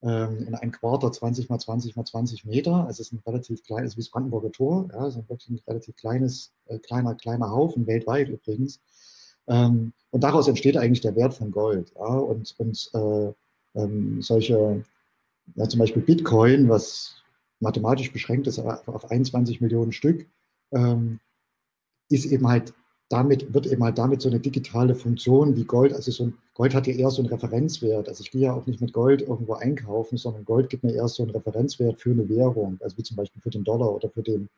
in ein Quarter 20 mal 20 mal 20 Meter. Es ist ein relativ kleines, wie das Brandenburger Tor, ja, also wirklich ein relativ kleines, äh, kleiner, kleiner Haufen, weltweit übrigens. Ähm, und daraus entsteht eigentlich der Wert von Gold. Ja, und und äh, ähm, solche, ja, zum Beispiel Bitcoin, was mathematisch beschränkt ist auf 21 Millionen Stück, ähm, ist eben halt damit wird eben halt damit so eine digitale Funktion wie Gold, also so ein, Gold hat ja eher so einen Referenzwert. Also ich gehe ja auch nicht mit Gold irgendwo einkaufen, sondern Gold gibt mir eher so einen Referenzwert für eine Währung, also wie zum Beispiel für den Dollar oder für den,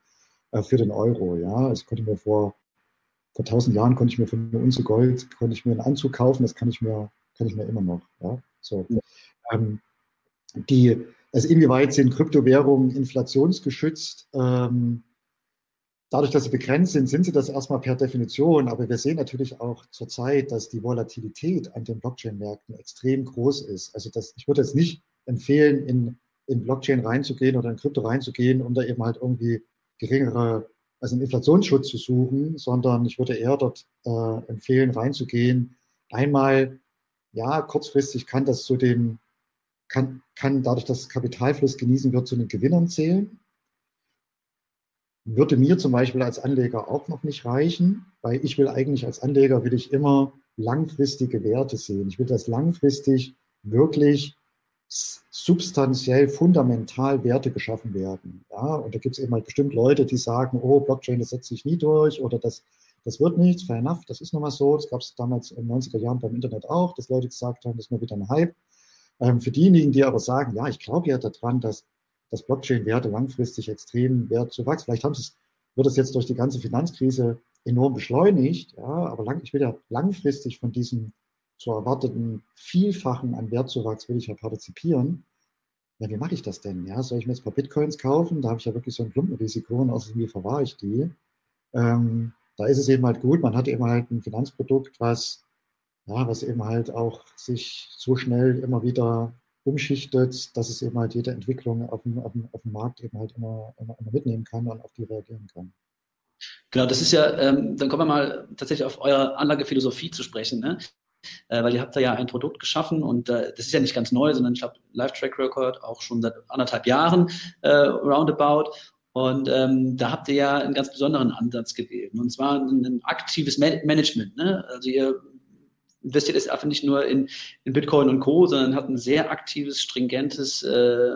äh, für den Euro. Ja, also ich konnte mir vor, vor tausend Jahren konnte ich mir für eine Unze Gold, konnte ich mir einen Anzug kaufen, das kann ich mir, kann ich mir immer noch. Ja, so. Ja. Ähm, die, also inwieweit sind Kryptowährungen inflationsgeschützt? Ähm, Dadurch, dass sie begrenzt sind, sind sie das erstmal per Definition. Aber wir sehen natürlich auch zurzeit, dass die Volatilität an den Blockchain-Märkten extrem groß ist. Also das, ich würde jetzt nicht empfehlen, in, in Blockchain reinzugehen oder in Krypto reinzugehen, um da eben halt irgendwie geringere, also einen Inflationsschutz zu suchen, sondern ich würde eher dort äh, empfehlen, reinzugehen. Einmal, ja, kurzfristig kann das zu den, kann, kann dadurch, dass Kapitalfluss genießen wird, zu den Gewinnern zählen würde mir zum Beispiel als Anleger auch noch nicht reichen, weil ich will eigentlich als Anleger, will ich immer langfristige Werte sehen. Ich will, dass langfristig wirklich substanziell, fundamental Werte geschaffen werden. Ja, und da gibt es eben halt bestimmt Leute, die sagen, oh, Blockchain, das setzt sich nie durch oder das, das wird nichts, fair enough, das ist nun mal so. Das gab es damals in den 90er Jahren beim Internet auch, dass Leute gesagt haben, das ist nur wieder ein Hype. Ähm, für diejenigen, die aber sagen, ja, ich glaube ja daran, dass dass Blockchain-Werte langfristig extrem Wert zu wachsen. Vielleicht haben es, wird es jetzt durch die ganze Finanzkrise enorm beschleunigt, ja, aber lang, ich will ja langfristig von diesem zu erwarteten Vielfachen an Wertzuwachs will ich ja partizipieren. Ja, wie mache ich das denn? Ja, soll ich mir jetzt ein paar Bitcoins kaufen? Da habe ich ja wirklich so ein Klumpenrisiko und außerdem, wie verwahre ich die? Ähm, da ist es eben halt gut, man hat eben halt ein Finanzprodukt, was, ja, was eben halt auch sich so schnell immer wieder umschichtet, dass es eben halt jede Entwicklung auf dem, auf dem, auf dem Markt eben halt immer, immer, immer, mitnehmen kann und auf die reagieren kann. Genau, das ist ja, ähm, dann kommen wir mal tatsächlich auf eure Anlagephilosophie zu sprechen. Ne? Äh, weil ihr habt da ja ein Produkt geschaffen und äh, das ist ja nicht ganz neu, sondern ich habe Live Track Record auch schon seit anderthalb Jahren äh, roundabout. Und ähm, da habt ihr ja einen ganz besonderen Ansatz gewählt. Und zwar ein, ein aktives Man Management. Ne? Also ihr investiert jetzt einfach nicht nur in, in Bitcoin und Co., sondern hat ein sehr aktives, stringentes äh,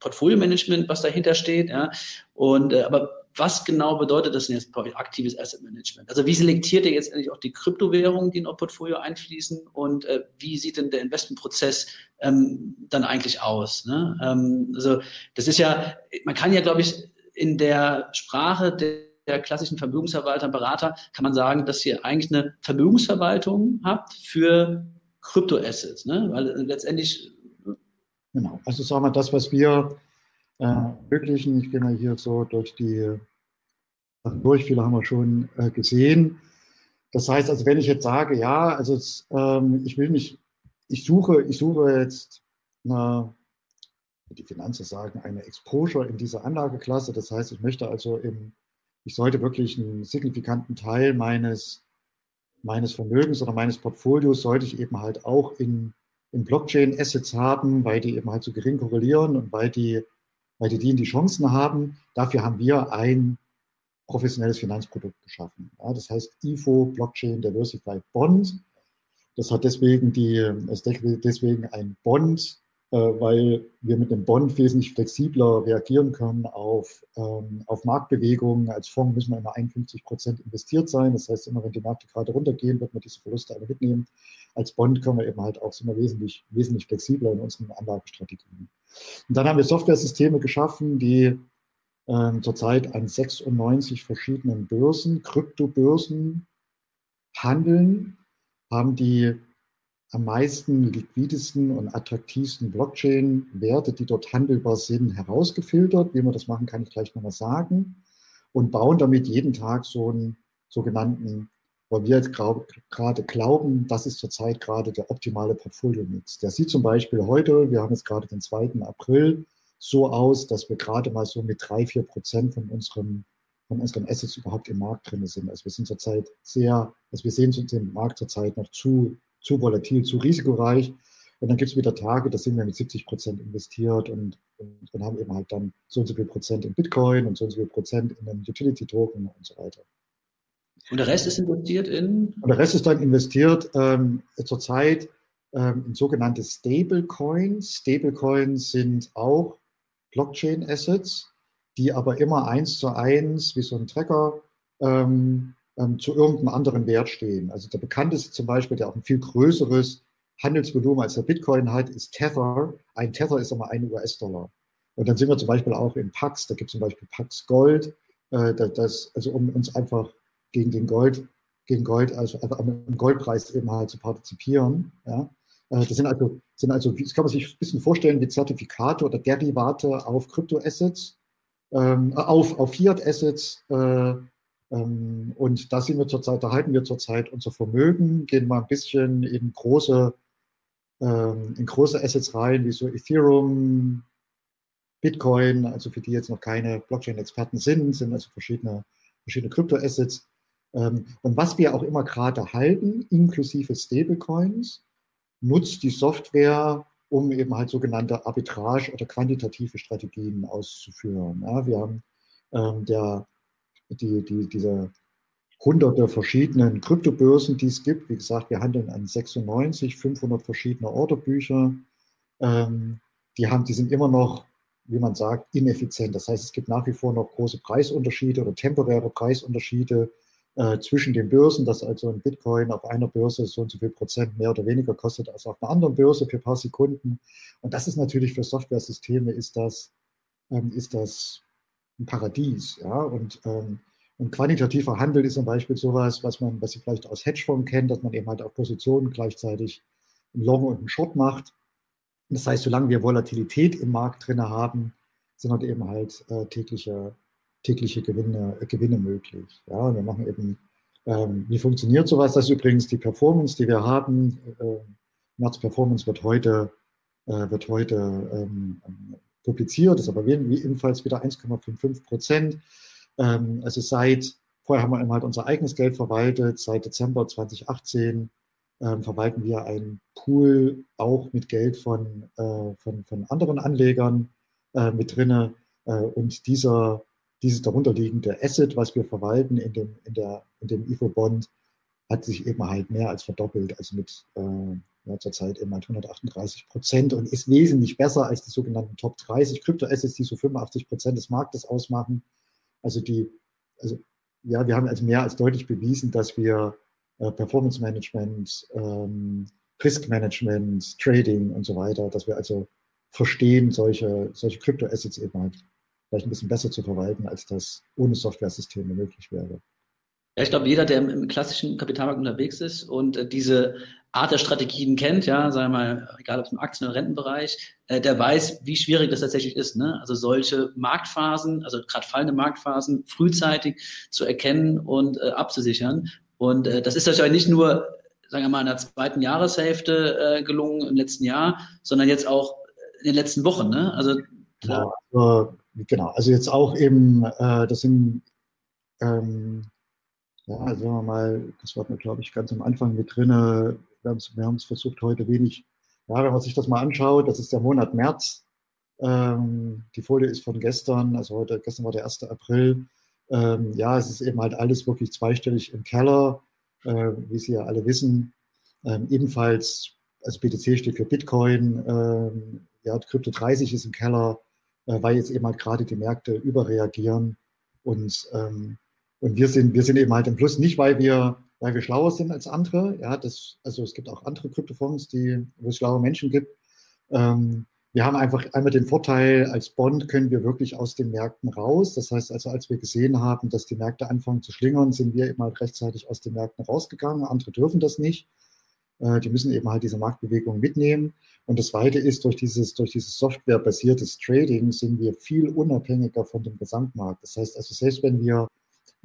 Portfolio-Management, was dahinter steht. Ja? Und äh, aber was genau bedeutet das denn jetzt aktives Asset Management? Also wie selektiert ihr jetzt eigentlich auch die Kryptowährungen, die in euer Portfolio einfließen und äh, wie sieht denn der Investmentprozess ähm, dann eigentlich aus? Ne? Ähm, also das ist ja, man kann ja, glaube ich, in der Sprache der, der klassischen Vermögensverwalter, Berater, kann man sagen, dass ihr eigentlich eine Vermögensverwaltung habt für Kryptoassets, ne? weil letztendlich Genau, also sagen wir das, was wir äh, möglichen. Ich gehe mal hier so durch die durch, viele haben wir schon äh, gesehen. Das heißt also, wenn ich jetzt sage, ja, also ähm, ich will mich, ich suche, ich suche jetzt eine, die Finanzen sagen, eine Exposure in dieser Anlageklasse. Das heißt, ich möchte also im, ich sollte wirklich einen signifikanten Teil meines, meines Vermögens oder meines Portfolios sollte ich eben halt auch in, in Blockchain-Assets haben, weil die eben halt so gering korrelieren und weil die weil die die Chancen haben. Dafür haben wir ein professionelles Finanzprodukt geschaffen. Ja, das heißt IFO Blockchain Diversified Bond. Das hat deswegen die, es deswegen ein Bond, weil wir mit dem Bond wesentlich flexibler reagieren können auf, ähm, auf Marktbewegungen. Als Fonds müssen wir immer 51 Prozent investiert sein. Das heißt, immer wenn die Märkte gerade runtergehen, wird man diese Verluste alle mitnehmen. Als Bond können wir eben halt auch wir wesentlich, wesentlich flexibler in unseren Anlagestrategien. Und dann haben wir Software-Systeme geschaffen, die äh, zurzeit an 96 verschiedenen Börsen, Kryptobörsen handeln, haben die am meisten liquidesten und attraktivsten Blockchain-Werte, die dort handelbar sind, herausgefiltert. Wie man das machen, kann ich gleich nochmal sagen. Und bauen damit jeden Tag so einen sogenannten weil wir jetzt gerade glauben, das ist zurzeit gerade der optimale Portfolio-Mix. Der sieht zum Beispiel heute, wir haben jetzt gerade den 2. April, so aus, dass wir gerade mal so mit drei, vier Prozent von unserem von unseren Assets überhaupt im Markt drin sind. Also wir sind zurzeit sehr, also wir sehen uns im Markt zurzeit noch zu, zu volatil, zu risikoreich. Und dann gibt es wieder Tage, da sind wir mit 70 Prozent investiert und, und, und, haben eben halt dann so und so viel Prozent in Bitcoin und so und so viel Prozent in den Utility-Token und so weiter. Und der Rest ist investiert in? Und der Rest ist dann investiert ähm, zurzeit ähm, in sogenannte Stablecoins. Stablecoins sind auch Blockchain-Assets, die aber immer eins zu eins wie so ein Tracker ähm, ähm, zu irgendeinem anderen Wert stehen. Also der bekannteste zum Beispiel, der auch ein viel größeres Handelsvolumen als der Bitcoin hat, ist Tether. Ein Tether ist immer ein US-Dollar. Und dann sind wir zum Beispiel auch in Pax, da gibt es zum Beispiel Pax Gold, äh, das, also um uns einfach gegen den Gold, gegen Gold, also am Goldpreis eben halt zu partizipieren. Ja. Äh, das sind also, sind also, das kann man sich ein bisschen vorstellen wie Zertifikate oder Derivate auf Kryptoassets, ähm, auf, auf Fiat-Assets. Äh, und da sind wir zurzeit, da halten wir zurzeit unser Vermögen, gehen mal ein bisschen in große, ähm, in große Assets rein, wie so Ethereum, Bitcoin, also für die jetzt noch keine Blockchain-Experten sind, sind also verschiedene, verschiedene Kryptoassets. Ähm, und was wir auch immer gerade halten, inklusive Stablecoins, nutzt die Software, um eben halt sogenannte Arbitrage- oder quantitative Strategien auszuführen. Ja, wir haben ähm, der, die, die, diese hunderte verschiedenen Kryptobörsen, die es gibt. Wie gesagt, wir handeln an 96, 500 verschiedene Orderbücher. Ähm, die, haben, die sind immer noch, wie man sagt, ineffizient. Das heißt, es gibt nach wie vor noch große Preisunterschiede oder temporäre Preisunterschiede äh, zwischen den Börsen, dass also ein Bitcoin auf einer Börse so und so viel Prozent mehr oder weniger kostet als auf einer anderen Börse für ein paar Sekunden. Und das ist natürlich für Software-Systeme ist das, ähm, ist das ein Paradies. Ja? Und, ähm, und quantitativer Handel ist zum Beispiel sowas, was man, was Sie vielleicht aus Hedgefonds kennt, dass man eben halt auch Positionen gleichzeitig ein Long und ein Short macht. Das heißt, solange wir Volatilität im Markt drin haben, sind halt eben halt äh, tägliche tägliche Gewinne, Gewinne möglich. Ja, wir machen eben, ähm, wie funktioniert sowas? Das ist übrigens die Performance, die wir haben. Äh, März Performance wird heute, äh, wird heute ähm, publiziert, ist aber ebenfalls wieder 1,55 Prozent. Ähm, also seit, vorher haben wir immer halt unser eigenes Geld verwaltet. Seit Dezember 2018 ähm, verwalten wir einen Pool auch mit Geld von, äh, von, von anderen Anlegern äh, mit drinne. Äh, und dieser, dieses darunterliegende Asset, was wir verwalten in dem, in der, in dem IFO-Bond, hat sich eben halt mehr als verdoppelt, also mit äh, ja, zurzeit eben halt 138 Prozent und ist wesentlich besser als die sogenannten Top 30 Kryptoassets, die so 85 Prozent des Marktes ausmachen. Also die, also ja, wir haben also mehr als deutlich bewiesen, dass wir äh, Performance Management, ähm, Risk Management, Trading und so weiter, dass wir also verstehen, solche, solche Kryptoassets eben halt vielleicht ein bisschen besser zu verwalten, als das ohne Software-Systeme möglich wäre. Ja, ich glaube, jeder, der im, im, klassischen Kapitalmarkt unterwegs ist und äh, diese Art der Strategien kennt, ja, sagen wir mal, egal ob im Aktien- oder Rentenbereich, äh, der weiß, wie schwierig das tatsächlich ist. Ne? Also solche Marktphasen, also gerade fallende Marktphasen, frühzeitig zu erkennen und äh, abzusichern. Und äh, das ist natürlich nicht nur, sagen wir mal, in der zweiten Jahreshälfte äh, gelungen im letzten Jahr, sondern jetzt auch in den letzten Wochen. Ne? Also, ja, also, genau, also jetzt auch eben, äh, das sind ähm, ja, also sagen wir mal, das war, glaube ich, ganz am Anfang mit drin. Wir haben es versucht, heute wenig, ja, wenn man sich das mal anschaut, das ist der Monat März. Ähm, die Folie ist von gestern, also heute, gestern war der 1. April. Ähm, ja, es ist eben halt alles wirklich zweistellig im Keller, äh, wie Sie ja alle wissen. Ähm, ebenfalls, also BTC steht für Bitcoin, ähm, ja, Krypto 30 ist im Keller, äh, weil jetzt eben halt gerade die Märkte überreagieren und ähm, und wir sind, wir sind eben halt im Plus, nicht weil wir, weil wir schlauer sind als andere. Ja, das, also es gibt auch andere Kryptofonds, die, wo es schlaue Menschen gibt. Ähm, wir haben einfach einmal den Vorteil, als Bond können wir wirklich aus den Märkten raus. Das heißt also, als wir gesehen haben, dass die Märkte anfangen zu schlingern, sind wir eben halt rechtzeitig aus den Märkten rausgegangen. Andere dürfen das nicht. Äh, die müssen eben halt diese Marktbewegung mitnehmen. Und das Zweite ist, durch dieses, durch dieses softwarebasiertes Trading sind wir viel unabhängiger von dem Gesamtmarkt. Das heißt also, selbst wenn wir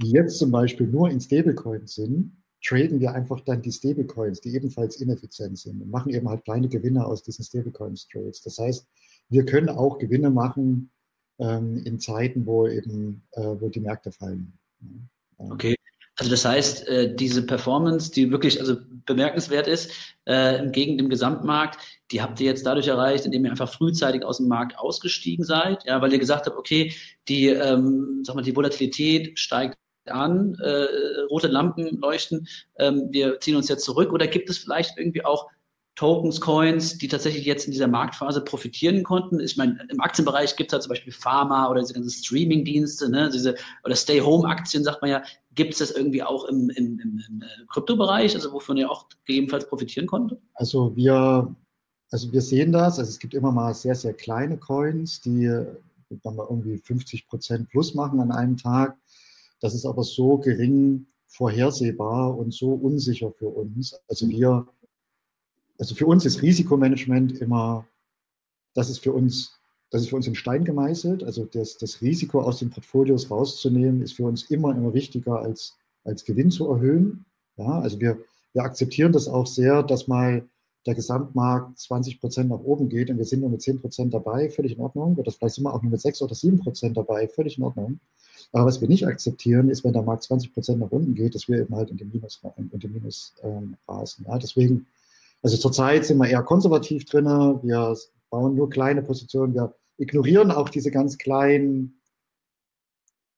die jetzt zum Beispiel nur in Stablecoins sind, traden wir einfach dann die Stablecoins, die ebenfalls ineffizient sind und machen eben halt kleine Gewinne aus diesen Stablecoins-Trades. Das heißt, wir können auch Gewinne machen ähm, in Zeiten, wo eben äh, wo die Märkte fallen. Ja. Okay. Also das heißt, äh, diese Performance, die wirklich also bemerkenswert ist, äh, entgegen dem Gesamtmarkt, die habt ihr jetzt dadurch erreicht, indem ihr einfach frühzeitig aus dem Markt ausgestiegen seid, ja, weil ihr gesagt habt, okay, die, ähm, sag mal, die Volatilität steigt an, äh, rote Lampen leuchten, ähm, wir ziehen uns jetzt zurück oder gibt es vielleicht irgendwie auch Tokens, Coins, die tatsächlich jetzt in dieser Marktphase profitieren konnten. Ich meine, im Aktienbereich gibt es halt zum Beispiel Pharma oder diese ganzen Streaming-Dienste, ne, diese, oder Stay-Home-Aktien, sagt man ja. Gibt es das irgendwie auch im, im, im, im äh, Kryptobereich, also wovon ihr auch gegebenenfalls profitieren konnte? Also wir, also wir sehen das. Also es gibt immer mal sehr, sehr kleine Coins, die dann mal irgendwie 50 Prozent plus machen an einem Tag. Das ist aber so gering vorhersehbar und so unsicher für uns. Also mhm. wir, also für uns ist Risikomanagement immer, das ist für uns, das ist für uns in Stein gemeißelt. Also das, das Risiko aus den Portfolios rauszunehmen, ist für uns immer, immer wichtiger als, als Gewinn zu erhöhen. Ja, also wir, wir akzeptieren das auch sehr, dass mal der Gesamtmarkt 20 Prozent nach oben geht und wir sind nur mit 10 Prozent dabei, völlig in Ordnung. Oder vielleicht sind wir auch nur mit 6 oder 7 Prozent dabei, völlig in Ordnung. Aber was wir nicht akzeptieren, ist, wenn der Markt 20 Prozent nach unten geht, dass wir eben halt in den Minus, in den Minus ähm, rasen. Ja, deswegen, also zurzeit sind wir eher konservativ drin. Wir bauen nur kleine Positionen. Wir ignorieren auch diese ganz kleinen,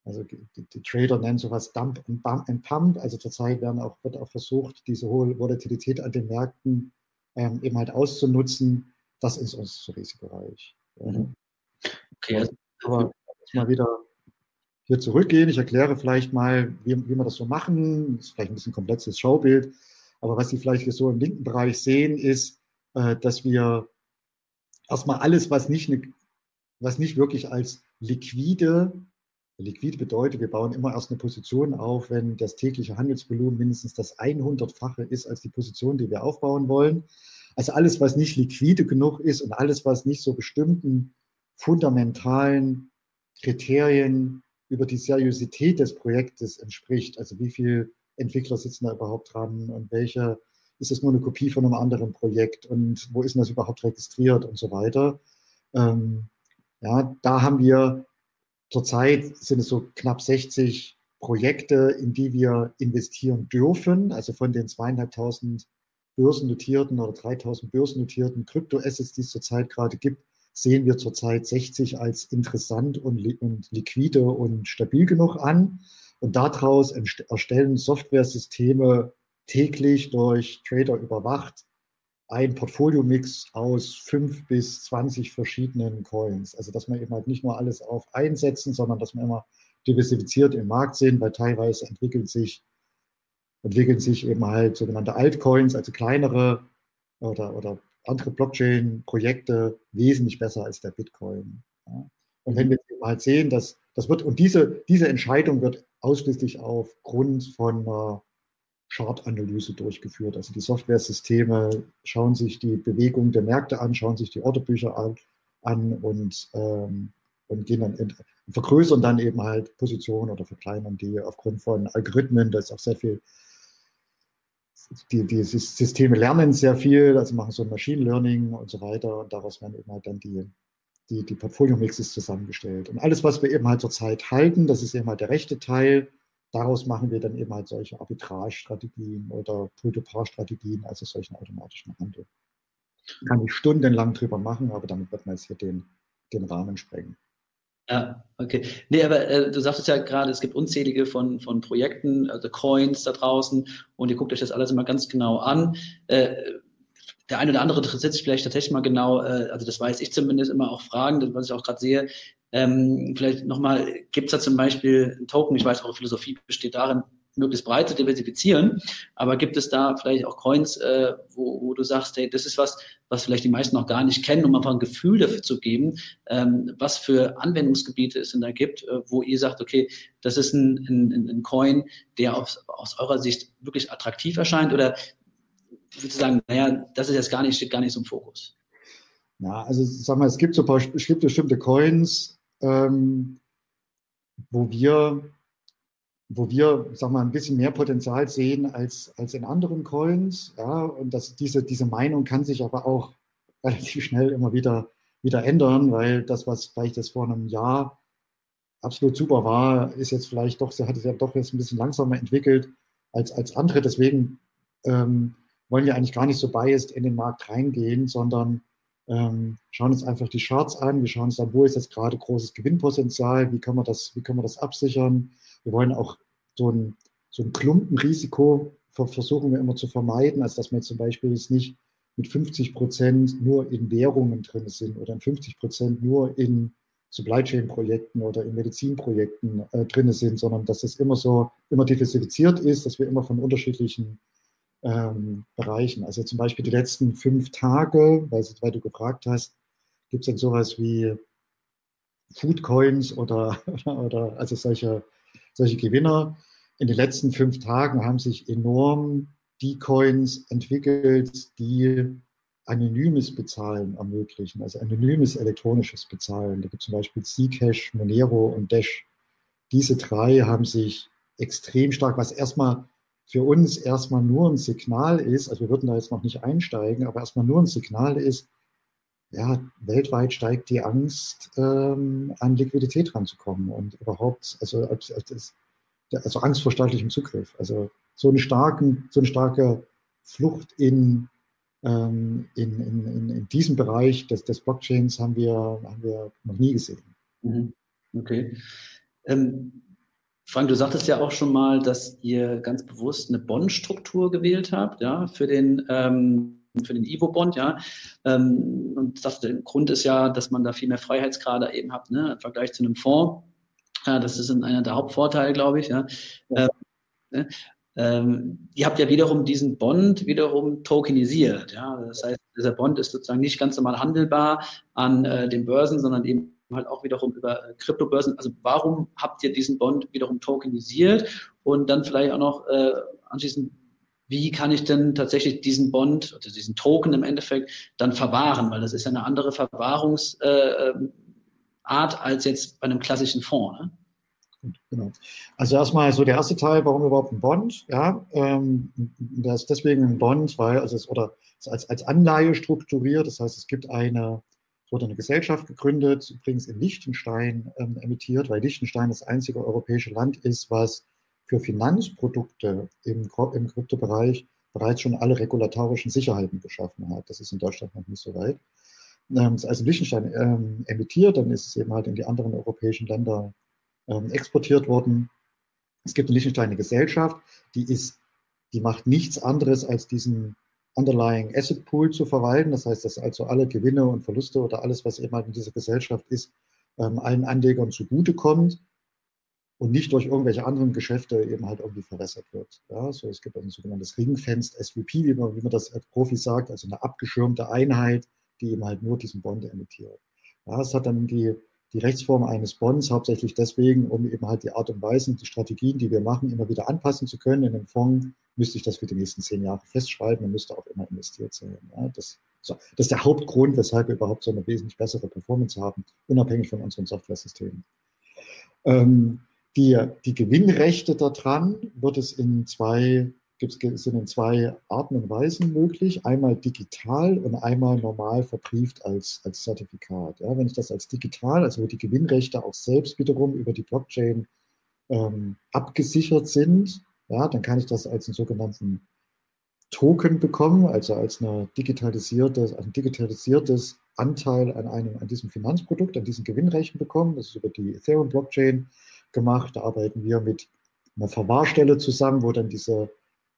also die, die Trader nennen sowas Dump and, Pump. Also zurzeit werden auch, wird auch versucht, diese hohe Volatilität an den Märkten ähm, eben halt auszunutzen. Das ist uns zu risikoreich. Mhm. Okay. Also Aber mal wieder hier zurückgehen. Ich erkläre vielleicht mal, wie, wie wir das so machen. Das ist vielleicht ein bisschen komplexes Schaubild. Aber was Sie vielleicht hier so im linken Bereich sehen, ist, äh, dass wir erstmal alles, was nicht, eine, was nicht wirklich als liquide, liquide bedeutet, wir bauen immer erst eine Position auf, wenn das tägliche Handelsvolumen mindestens das 100-fache ist als die Position, die wir aufbauen wollen. Also alles, was nicht liquide genug ist und alles, was nicht so bestimmten fundamentalen Kriterien über die Seriosität des Projektes entspricht. Also wie viele Entwickler sitzen da überhaupt dran und welche, ist es nur eine Kopie von einem anderen Projekt und wo ist denn das überhaupt registriert und so weiter. Ähm, ja, da haben wir zurzeit sind es so knapp 60 Projekte, in die wir investieren dürfen. Also von den zweieinhalbtausend börsennotierten oder 3000 börsennotierten Kryptoassets, die es zurzeit gerade gibt, sehen wir zurzeit 60 als interessant und, und liquide und stabil genug an. Und daraus erstellen Softwaresysteme täglich durch Trader überwacht ein Portfolio-Mix aus fünf bis 20 verschiedenen Coins. Also dass man eben halt nicht nur alles auf einsetzen, sondern dass man immer diversifiziert im Markt sind, weil teilweise entwickeln sich, entwickeln sich eben halt sogenannte Altcoins, also kleinere oder, oder andere Blockchain-Projekte wesentlich besser als der Bitcoin. Ja. Und wenn wir eben halt sehen, dass das wird, und diese, diese Entscheidung wird ausschließlich aufgrund von Chartanalyse durchgeführt. Also die Software-Systeme schauen sich die Bewegung der Märkte an, schauen sich die Orderbücher an, an und, ähm, und gehen dann in, vergrößern dann eben halt Positionen oder verkleinern die aufgrund von Algorithmen. Da ist auch sehr viel, die, die Systeme lernen sehr viel, also machen so Machine Learning und so weiter. Und daraus werden eben halt dann die, die, die Portfolio-Mixes zusammengestellt. Und alles, was wir eben halt zurzeit halten, das ist eben halt der rechte Teil daraus machen wir dann eben halt solche Arbitrage-Strategien oder Pull-to-Par-Strategien, also solchen automatischen Handel. Kann ich stundenlang drüber machen, aber damit wird man jetzt hier den, den Rahmen sprengen. Ja, okay. Nee, aber äh, du sagtest ja gerade, es gibt unzählige von, von Projekten, also Coins da draußen und ihr guckt euch das alles immer ganz genau an. Äh, der eine oder andere interessiert sich vielleicht tatsächlich mal genau, äh, also das weiß ich zumindest immer auch Fragen, was ich auch gerade sehe, ähm, vielleicht nochmal, gibt es da zum Beispiel einen Token, ich weiß, eure Philosophie besteht darin, möglichst breit zu diversifizieren, aber gibt es da vielleicht auch Coins, äh, wo, wo du sagst, hey, das ist was, was vielleicht die meisten noch gar nicht kennen, um einfach ein Gefühl dafür zu geben, ähm, was für Anwendungsgebiete es denn da gibt, äh, wo ihr sagt, okay, das ist ein, ein, ein Coin, der aus, aus eurer Sicht wirklich attraktiv erscheint? Oder würdest du sagen, naja, das ist jetzt gar nicht, steht gar nicht so im Fokus? Ja, also sag mal, es gibt so ein paar, es gibt bestimmte Coins, ähm, wo wir, wo wir, sag mal, ein bisschen mehr Potenzial sehen als, als in anderen Coins. Ja, und das, diese, diese Meinung kann sich aber auch relativ schnell immer wieder, wieder ändern, weil das, was vielleicht das vor einem Jahr absolut super war, ist jetzt vielleicht doch, hat es ja doch jetzt ein bisschen langsamer entwickelt als, als andere. Deswegen ähm, wollen wir eigentlich gar nicht so biased in den Markt reingehen, sondern ähm, schauen uns einfach die Charts an, wir schauen uns an, wo ist jetzt gerade großes Gewinnpotenzial, wie können wir das, wie können wir das absichern. Wir wollen auch so ein, so ein Klumpenrisiko versuchen wir immer zu vermeiden, als dass wir zum Beispiel jetzt nicht mit 50 Prozent nur in Währungen drin sind oder in 50 Prozent nur in Supply Chain Projekten oder in Medizinprojekten äh, drin sind, sondern dass es immer so, immer diversifiziert ist, dass wir immer von unterschiedlichen ähm, Bereichen. Also zum Beispiel die letzten fünf Tage, weil, weil du gefragt hast, gibt es denn sowas wie Food Coins oder, oder also solche, solche Gewinner. In den letzten fünf Tagen haben sich enorm die Coins entwickelt, die anonymes Bezahlen ermöglichen, also anonymes elektronisches Bezahlen. Da gibt es zum Beispiel Zcash, Monero und Dash. Diese drei haben sich extrem stark, was erstmal für uns erstmal nur ein Signal ist, also wir würden da jetzt noch nicht einsteigen, aber erstmal nur ein Signal ist, ja, weltweit steigt die Angst, ähm, an Liquidität ranzukommen und überhaupt, also, also Angst vor staatlichem Zugriff. Also so eine, starken, so eine starke Flucht in, ähm, in, in, in, in diesem Bereich des, des Blockchains haben wir, haben wir noch nie gesehen. Mhm. Okay. Ähm, Frank, du sagtest ja auch schon mal, dass ihr ganz bewusst eine Bond-Struktur gewählt habt, ja, für den, ähm, für den Ivo-Bond, ja. Ähm, und das, der Grund ist ja, dass man da viel mehr Freiheitsgrade eben hat, ne, im Vergleich zu einem Fonds. Ja, das ist einer der Hauptvorteile, glaube ich, ja. Ähm, ne? Ähm, ihr habt ja wiederum diesen Bond wiederum tokenisiert. Ja? Das heißt, dieser Bond ist sozusagen nicht ganz normal handelbar an äh, den Börsen, sondern eben halt auch wiederum über äh, Kryptobörsen. Also warum habt ihr diesen Bond wiederum tokenisiert? Und dann vielleicht auch noch äh, anschließend, wie kann ich denn tatsächlich diesen Bond, also diesen Token im Endeffekt, dann verwahren? Weil das ist ja eine andere Verwahrungsart äh, ähm, als jetzt bei einem klassischen Fonds. Ne? Genau. Also erstmal so der erste Teil, warum überhaupt ein Bond? Ja, ähm, das ist deswegen ein Bond, weil also es oder als, als Anleihe strukturiert. Das heißt, es gibt eine wurde eine Gesellschaft gegründet, übrigens in Liechtenstein ähm, emittiert, weil Liechtenstein das einzige europäische Land ist, was für Finanzprodukte im, im Kryptobereich bereits schon alle regulatorischen Sicherheiten geschaffen hat. Das ist in Deutschland noch nicht so weit. Ähm, also Liechtenstein ähm, emittiert, dann ist es eben halt in die anderen europäischen Länder ähm, exportiert worden. Es gibt in Liechtenstein eine Gesellschaft, die ist, die macht nichts anderes als diesen Underlying Asset Pool zu verwalten. Das heißt, dass also alle Gewinne und Verluste oder alles, was eben halt in dieser Gesellschaft ist, ähm, allen Anlegern zugutekommt und nicht durch irgendwelche anderen Geschäfte eben halt irgendwie verwässert wird. Ja, so, es gibt ein sogenanntes Ringfenced SVP, wie man, wie man das als Profi sagt, also eine abgeschirmte Einheit, die eben halt nur diesen Bond emittiert. Ja, es hat dann die, die Rechtsform eines Bonds hauptsächlich deswegen, um eben halt die Art und Weise, die Strategien, die wir machen, immer wieder anpassen zu können. In einem Fonds müsste ich das für die nächsten zehn Jahre festschreiben und müsste auch immer investiert sein. Ja, das, so, das ist der Hauptgrund, weshalb wir überhaupt so eine wesentlich bessere Performance haben, unabhängig von unseren Software-Systemen. Ähm, die, die Gewinnrechte daran wird es in zwei, es sind in zwei Arten und Weisen möglich. Einmal digital und einmal normal verbrieft als, als Zertifikat. Ja, wenn ich das als digital, also wo die Gewinnrechte auch selbst wiederum über die Blockchain ähm, abgesichert sind, ja, dann kann ich das als einen sogenannten Token bekommen, also als eine digitalisiertes, ein digitalisiertes Anteil an einem, an diesem Finanzprodukt, an diesen Gewinnrechten bekommen. Das ist über die Ethereum-Blockchain gemacht. Da arbeiten wir mit einer Verwahrstelle zusammen, wo dann diese,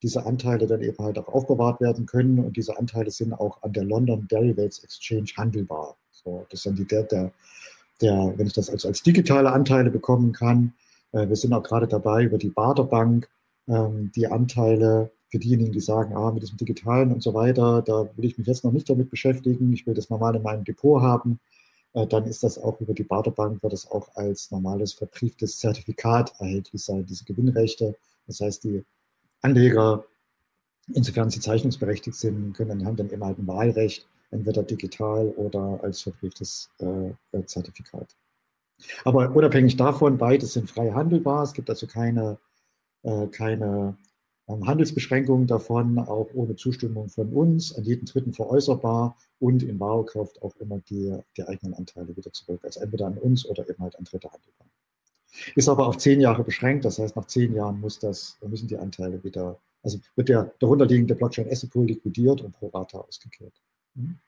diese Anteile dann eben halt auch aufbewahrt werden können. Und diese Anteile sind auch an der London Derivates Exchange handelbar. So, das dann die, der, der, der, wenn ich das also als digitale Anteile bekommen kann. Äh, wir sind auch gerade dabei, über die Baderbank ähm, die Anteile für diejenigen, die sagen, ah, mit diesem Digitalen und so weiter, da will ich mich jetzt noch nicht damit beschäftigen, ich will das normal in meinem Depot haben, äh, dann ist das auch über die Baderbank, wird das auch als normales verbrieftes Zertifikat erhältlich sein, diese Gewinnrechte. Das heißt, die Anleger, insofern sie zeichnungsberechtigt sind, können, haben dann immer halt ein Wahlrecht, entweder digital oder als verbrieftes äh, äh Zertifikat. Aber unabhängig davon, beides sind frei handelbar. Es gibt also keine äh, keine ähm, Handelsbeschränkungen davon, auch ohne Zustimmung von uns, an jeden Dritten veräußerbar und in kauft auch immer die, die eigenen Anteile wieder zurück. Also entweder an uns oder eben halt an Dritte handelbar. Ist aber auf zehn Jahre beschränkt, das heißt, nach zehn Jahren muss das, müssen die Anteile wieder, also wird der darunterliegende Blockchain Asset Pool liquidiert und pro Rata ausgekehrt. Mhm.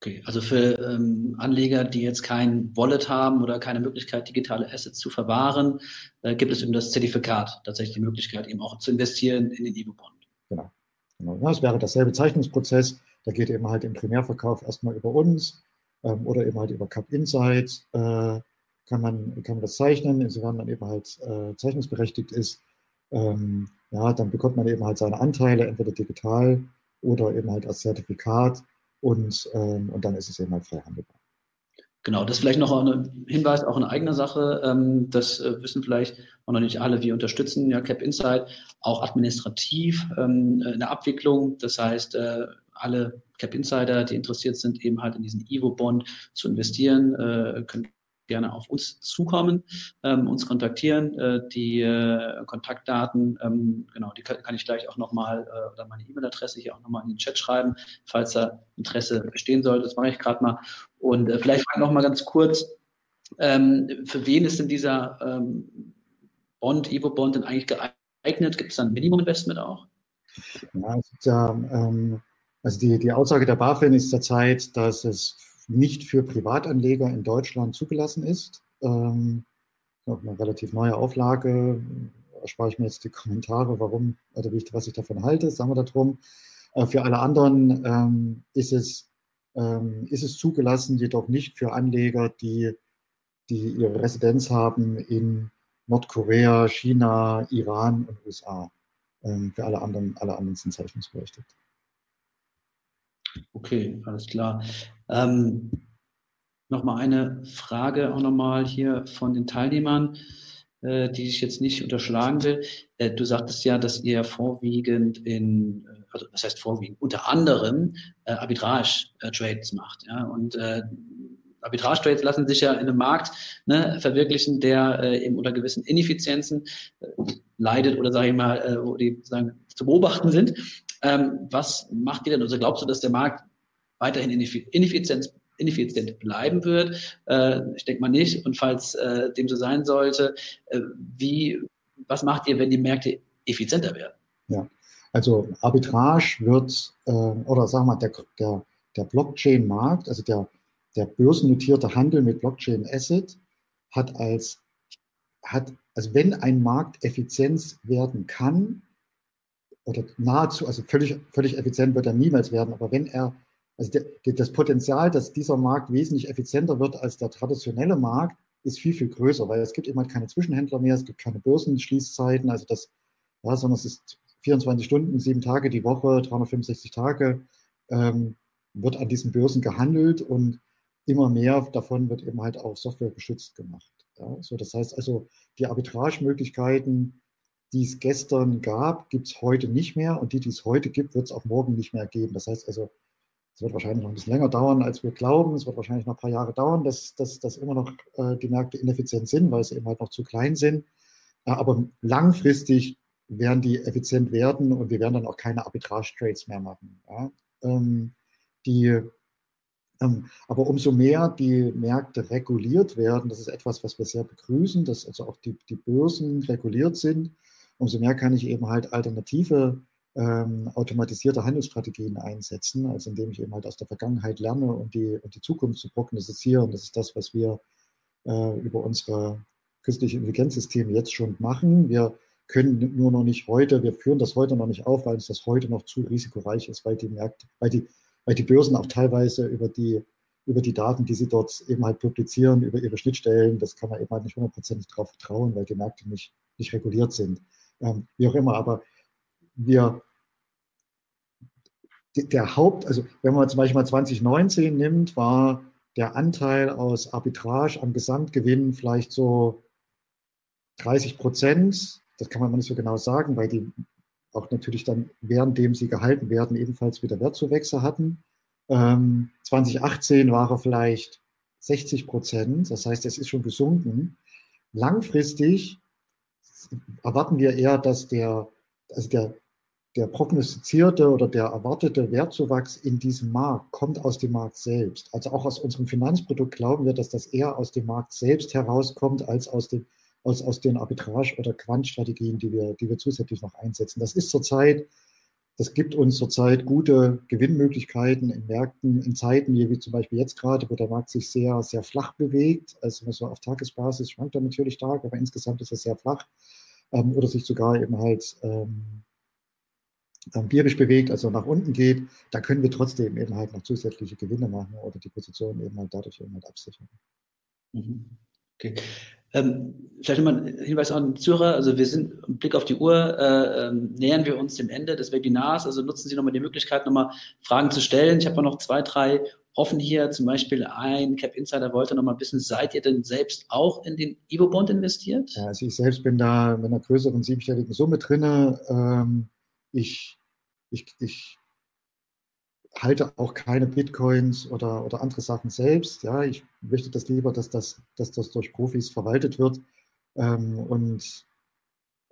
Okay, also für ähm, Anleger, die jetzt kein Wallet haben oder keine Möglichkeit, digitale Assets zu verwahren, äh, gibt es eben das Zertifikat, tatsächlich die Möglichkeit, eben auch zu investieren in den Evo-Bond. Genau. genau. Ja, es wäre dasselbe Zeichnungsprozess. Da geht eben halt im Primärverkauf erstmal über uns ähm, oder eben halt über Cup Insight äh, kann, man, kann man das zeichnen, insofern man eben halt äh, zeichnungsberechtigt ist. Ähm, ja, dann bekommt man eben halt seine Anteile, entweder digital oder eben halt als Zertifikat und, ähm, und dann ist es eben halt frei handelbar. Genau, das ist vielleicht noch ein Hinweis, auch eine eigene Sache. Ähm, das äh, wissen vielleicht auch noch nicht alle. Wir unterstützen ja Cap Insight auch administrativ ähm, in der Abwicklung. Das heißt, äh, alle Cap Insider, die interessiert sind, eben halt in diesen Evo-Bond zu investieren, äh, können gerne auf uns zukommen, ähm, uns kontaktieren. Äh, die äh, Kontaktdaten, ähm, genau, die kann, kann, ich gleich auch nochmal, äh, oder meine E-Mail-Adresse hier auch nochmal in den Chat schreiben, falls da Interesse bestehen sollte. Das mache ich gerade mal. Und äh, vielleicht nochmal ganz kurz, ähm, für wen ist denn dieser ähm, Bond, Evo-Bond denn eigentlich geeignet? Gibt es da ein Minimum-Investment auch? Ja, ähm, also die, die Aussage der BaFin ist zurzeit, dass es nicht für Privatanleger in Deutschland zugelassen ist. Ähm, eine relativ neue Auflage. Erspare ich mir jetzt die Kommentare, warum oder wie ich, was ich davon halte, sagen wir darum. Äh, für alle anderen ähm, ist, es, ähm, ist es zugelassen, jedoch nicht für Anleger, die, die ihre Residenz haben in Nordkorea, China, Iran und USA. Ähm, für alle anderen, alle anderen sind zeichnungsberechtigt. Okay, alles klar. Ähm, nochmal eine Frage auch nochmal hier von den Teilnehmern, äh, die ich jetzt nicht unterschlagen will. Äh, du sagtest ja, dass ihr vorwiegend in, äh, also das heißt vorwiegend, unter anderem äh, Arbitrage-Trades macht. Ja? Und äh, Arbitrage-Trades lassen sich ja in einem Markt ne, verwirklichen, der äh, eben unter gewissen Ineffizienzen äh, leidet oder sage ich mal, äh, wo die sagen, zu beobachten sind. Ähm, was macht ihr denn? Also glaubst du, dass der Markt weiterhin ineffizient, ineffizient bleiben wird? Äh, ich denke mal nicht. Und falls äh, dem so sein sollte, äh, wie was macht ihr, wenn die Märkte effizienter werden? Ja, also Arbitrage wird, äh, oder sagen wir mal, der, der, der Blockchain-Markt, also der, der börsennotierte Handel mit Blockchain-Asset hat als, hat, also wenn ein Markt effizient werden kann, oder nahezu, also völlig, völlig effizient wird er niemals werden, aber wenn er, also der, das Potenzial, dass dieser Markt wesentlich effizienter wird als der traditionelle Markt, ist viel, viel größer, weil es gibt eben halt keine Zwischenhändler mehr, es gibt keine Börsenschließzeiten, also das, ja, sondern es ist 24 Stunden, sieben Tage die Woche, 365 Tage, ähm, wird an diesen Börsen gehandelt und immer mehr davon wird eben halt auch Software geschützt gemacht. Ja, so das heißt also, die Arbitragemöglichkeiten, die es gestern gab, gibt es heute nicht mehr und die, die es heute gibt, wird es auch morgen nicht mehr geben. Das heißt also, es wird wahrscheinlich noch ein bisschen länger dauern, als wir glauben. Es wird wahrscheinlich noch ein paar Jahre dauern, dass, dass, dass immer noch äh, die Märkte ineffizient sind, weil sie eben halt noch zu klein sind. Äh, aber langfristig werden die effizient werden und wir werden dann auch keine Arbitrage-Trades mehr machen. Ja? Ähm, die, ähm, aber umso mehr die Märkte reguliert werden, das ist etwas, was wir sehr begrüßen, dass also auch die, die Börsen reguliert sind, umso mehr kann ich eben halt alternative ähm, automatisierte Handelsstrategien einsetzen, also indem ich eben halt aus der Vergangenheit lerne und die, und die Zukunft zu prognostizieren. Das ist das, was wir äh, über unsere künstliche Intelligenzsysteme jetzt schon machen. Wir können nur noch nicht heute, wir führen das heute noch nicht auf, weil uns das heute noch zu risikoreich ist, weil die Märkte, weil die, weil die Börsen auch teilweise über die, über die Daten, die sie dort eben halt publizieren, über ihre Schnittstellen, das kann man eben halt nicht hundertprozentig darauf vertrauen, weil die Märkte nicht, nicht reguliert sind. Ähm, wie auch immer, aber wir, der Haupt, also wenn man zum Beispiel mal 2019 nimmt, war der Anteil aus Arbitrage am Gesamtgewinn vielleicht so 30 Prozent. Das kann man nicht so genau sagen, weil die auch natürlich dann, währenddem sie gehalten werden, ebenfalls wieder Wertzuwächse hatten. Ähm, 2018 war er vielleicht 60 Prozent, das heißt, es ist schon gesunken. Langfristig erwarten wir eher, dass der, also der, der prognostizierte oder der erwartete Wertzuwachs in diesem Markt kommt aus dem Markt selbst. Also auch aus unserem Finanzprodukt glauben wir, dass das eher aus dem Markt selbst herauskommt, als aus, dem, aus, aus den Arbitrage- oder Quantstrategien, die wir, die wir zusätzlich noch einsetzen. Das ist zurzeit, das gibt uns zurzeit gute Gewinnmöglichkeiten in Märkten, in Zeiten wie zum Beispiel jetzt gerade, wo der Markt sich sehr, sehr flach bewegt. Also so auf Tagesbasis schwankt er natürlich stark, aber insgesamt ist er sehr flach ähm, oder sich sogar eben halt ähm, empirisch bewegt, also nach unten geht, da können wir trotzdem eben halt noch zusätzliche Gewinne machen oder die Position eben halt dadurch eben halt absichern. Mhm. Okay. Ähm, vielleicht nochmal ein Hinweis an den. Also wir sind im Blick auf die Uhr, äh, äh, nähern wir uns dem Ende des Webinars. Also nutzen Sie nochmal die Möglichkeit, nochmal Fragen zu stellen. Ich habe noch zwei, drei offen hier. Zum Beispiel ein Cap Insider wollte nochmal wissen, seid ihr denn selbst auch in den Ivo-Bond investiert? Ja, also ich selbst bin da mit einer größeren siebenstelligen Summe drin. Ähm, ich, ich, ich halte auch keine Bitcoins oder, oder andere Sachen selbst. Ja, ich möchte das lieber, dass das, dass das durch Profis verwaltet wird. Ähm, und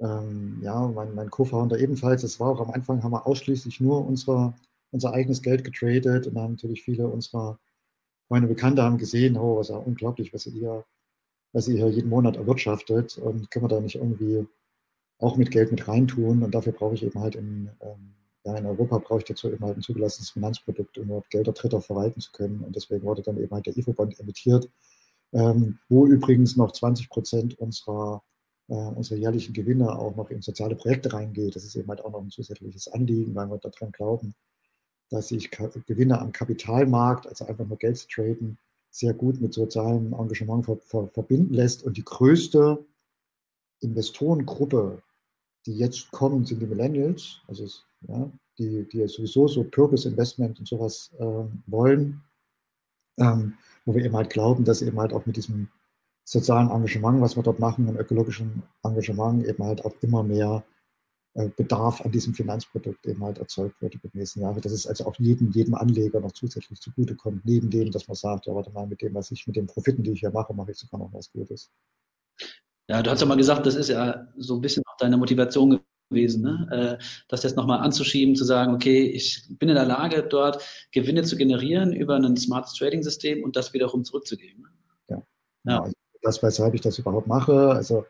ähm, ja, mein, mein Co-Founder ebenfalls. Es war auch am Anfang, haben wir ausschließlich nur unsere, unser eigenes Geld getradet und haben natürlich viele unserer Freunde, Bekannte haben gesehen, oh, was ja unglaublich, was ihr hier, was ihr hier jeden Monat erwirtschaftet und können wir da nicht irgendwie auch mit Geld mit reintun und dafür brauche ich eben halt in, ähm, ja, in Europa brauche ich dazu eben halt ein zugelassenes Finanzprodukt, um überhaupt Gelder Dritter verwalten zu können. Und deswegen wurde dann eben halt der IFO-Bond emittiert, ähm, wo übrigens noch 20 Prozent unserer, äh, unserer jährlichen Gewinne auch noch in soziale Projekte reingeht. Das ist eben halt auch noch ein zusätzliches Anliegen, weil wir daran glauben, dass sich Gewinne am Kapitalmarkt, also einfach nur Geld zu traden, sehr gut mit sozialem Engagement ver ver verbinden lässt. Und die größte Investorengruppe, die jetzt kommen, sind die Millennials. Also ja, die, die sowieso so Purpose Investment und sowas äh, wollen, ähm, wo wir eben halt glauben, dass eben halt auch mit diesem sozialen Engagement, was wir dort machen, und ökologischen Engagement eben halt auch immer mehr äh, Bedarf an diesem Finanzprodukt eben halt erzeugt wird über die nächsten Jahre. Dass es also auch jedem, jedem Anleger noch zusätzlich zugutekommt, neben dem, dass man sagt, ja, warte mal, mit dem, was ich, mit den Profiten, die ich hier mache, mache ich sogar noch was Gutes. Ja, du hast ja mal gesagt, das ist ja so ein bisschen auch deine Motivation gewesen, ne? Äh, das jetzt nochmal anzuschieben, zu sagen, okay, ich bin in der Lage, dort Gewinne zu generieren über ein smartes Trading-System und das wiederum zurückzugeben. Ja, ja. Also das, weshalb ich das überhaupt mache, also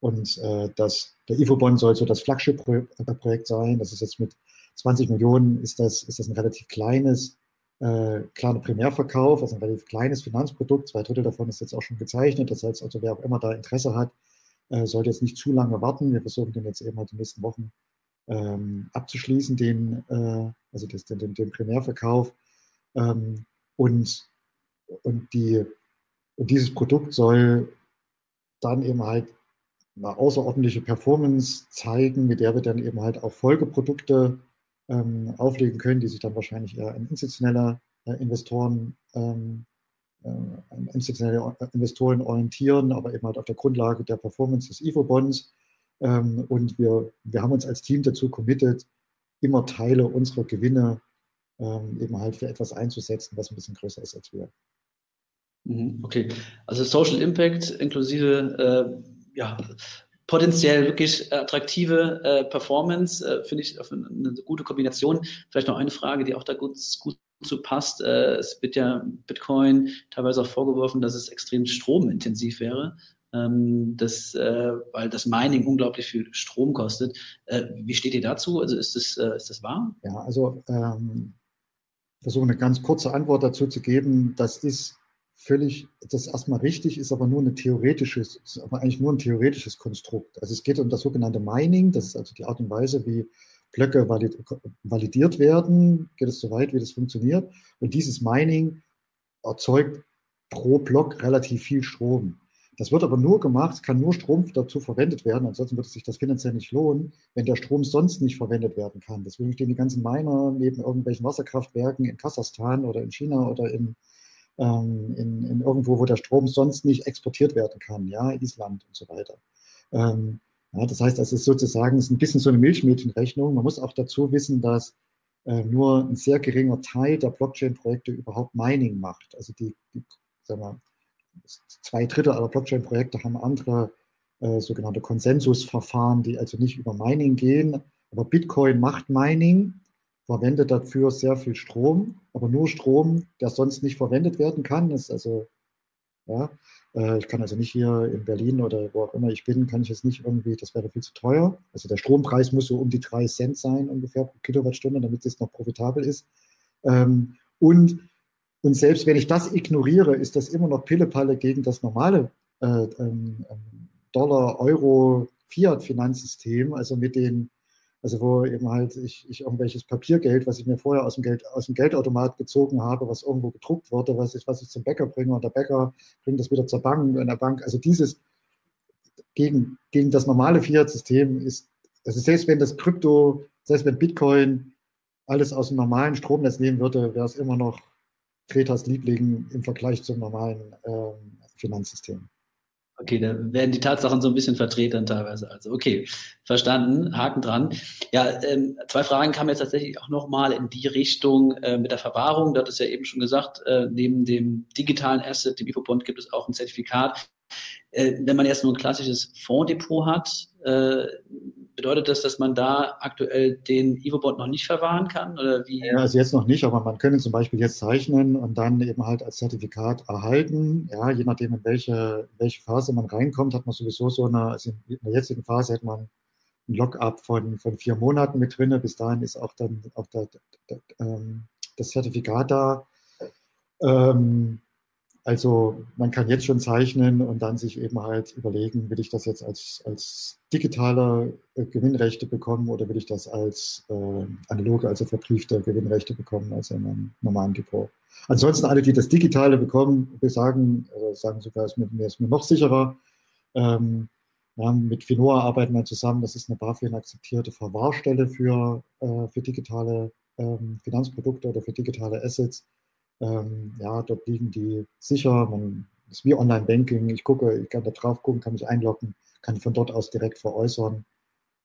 Und äh, das, der IFO-Bond soll so das Flagship-Projekt sein. Das ist jetzt mit 20 Millionen, ist das, ist das ein relativ kleines, äh, kleiner Primärverkauf, also ein relativ kleines Finanzprodukt. Zwei Drittel davon ist jetzt auch schon gezeichnet. Das heißt also, wer auch immer da Interesse hat, äh, sollte jetzt nicht zu lange warten. Wir versuchen den jetzt eben halt den nächsten Wochen ähm, abzuschließen, den, äh, also das, den, den Primärverkauf. Ähm, und, und, die, und dieses Produkt soll dann eben halt eine außerordentliche Performance zeigen, mit der wir dann eben halt auch Folgeprodukte ähm, auflegen können, die sich dann wahrscheinlich eher an institutionelle äh, Investoren, ähm, äh, institutionelle Investoren orientieren, aber eben halt auf der Grundlage der Performance des IFO-Bonds. Ähm, und wir, wir haben uns als Team dazu committed, immer Teile unserer Gewinne ähm, eben halt für etwas einzusetzen, was ein bisschen größer ist als wir. Mhm, okay, also Social Impact inklusive äh, ja, potenziell wirklich attraktive äh, Performance, äh, finde ich eine, eine gute Kombination. Vielleicht noch eine Frage, die auch da gut, gut zu passt. Äh, es wird ja Bitcoin teilweise auch vorgeworfen, dass es extrem stromintensiv wäre. Ähm, das, äh, weil das Mining unglaublich viel Strom kostet. Äh, wie steht ihr dazu? Also ist das, äh, ist das wahr? Ja, also ähm, versuche eine ganz kurze Antwort dazu zu geben. Das ist völlig, das erstmal richtig, ist aber nur eine theoretisches, ist aber eigentlich nur ein theoretisches Konstrukt. Also es geht um das sogenannte Mining, das ist also die Art und Weise, wie Blöcke valid, validiert werden, geht es so weit, wie das funktioniert. Und dieses Mining erzeugt pro Block relativ viel Strom. Das wird aber nur gemacht, kann nur Strom dazu verwendet werden, ansonsten würde sich das finanziell nicht lohnen, wenn der Strom sonst nicht verwendet werden kann. Deswegen stehen die ganzen Miner neben irgendwelchen Wasserkraftwerken in Kasachstan oder in China oder in, ähm, in, in, irgendwo, wo der Strom sonst nicht exportiert werden kann, ja, Island und so weiter. Ähm, ja, das heißt, das ist sozusagen ist ein bisschen so eine Milchmädchenrechnung. Man muss auch dazu wissen, dass äh, nur ein sehr geringer Teil der Blockchain-Projekte überhaupt Mining macht. Also die, die sagen wir, zwei Drittel aller Blockchain-Projekte haben andere äh, sogenannte Konsensusverfahren, die also nicht über Mining gehen. Aber Bitcoin macht Mining, verwendet dafür sehr viel Strom, aber nur Strom, der sonst nicht verwendet werden kann. Ist also, ja, ich kann also nicht hier in Berlin oder wo auch immer ich bin, kann ich jetzt nicht irgendwie, das wäre viel zu teuer. Also der Strompreis muss so um die drei Cent sein ungefähr pro Kilowattstunde, damit es noch profitabel ist. Ähm, und und selbst wenn ich das ignoriere, ist das immer noch Pillepalle gegen das normale äh, ähm, ähm, Dollar, Euro, Fiat-Finanzsystem, also mit den, also wo eben halt ich, ich irgendwelches Papiergeld, was ich mir vorher aus dem, Geld, aus dem Geldautomat gezogen habe, was irgendwo gedruckt wurde, was ich, was ich zum Bäcker bringe und der Bäcker bringt das wieder zur Bank und der Bank, also dieses gegen, gegen das normale Fiat-System ist, also selbst wenn das Krypto, selbst wenn Bitcoin alles aus dem normalen Stromnetz nehmen würde, wäre es immer noch Kretas Liebling im Vergleich zum normalen ähm, Finanzsystem. Okay, da werden die Tatsachen so ein bisschen verdreht dann teilweise. Also okay, verstanden, Haken dran. Ja, ähm, zwei Fragen kamen jetzt tatsächlich auch nochmal in die Richtung äh, mit der Verwahrung. Da hat es ja eben schon gesagt, äh, neben dem digitalen Asset, dem IFO-Bond, gibt es auch ein Zertifikat. Äh, wenn man erst nur ein klassisches Fonddepot hat, äh, bedeutet das, dass man da aktuell den Evo-Bond noch nicht verwahren kann? Oder wie? Ja, also jetzt noch nicht, aber man könnte zum Beispiel jetzt zeichnen und dann eben halt als Zertifikat erhalten. Ja, je nachdem, in welche, in welche Phase man reinkommt, hat man sowieso so eine, also in der jetzigen Phase hätte man ein Lockup von, von vier Monaten mit drin. Bis dahin ist auch dann auch der, der, der, ähm, das Zertifikat da. Ähm, also man kann jetzt schon zeichnen und dann sich eben halt überlegen, will ich das jetzt als, als digitale äh, Gewinnrechte bekommen oder will ich das als äh, analoge, also verbriefte Gewinnrechte bekommen, also in einem normalen Depot. Ansonsten alle, die das Digitale bekommen, sagen, also sagen sogar, es ist mir, ist mir noch sicherer. Ähm, ja, mit Finoa arbeiten wir zusammen, das ist eine BaFin-akzeptierte Verwahrstelle für, äh, für digitale ähm, Finanzprodukte oder für digitale Assets. Ähm, ja, dort liegen die sicher. Man ist wie Online-Banking. Ich gucke, ich kann da drauf gucken, kann mich einloggen, kann von dort aus direkt veräußern.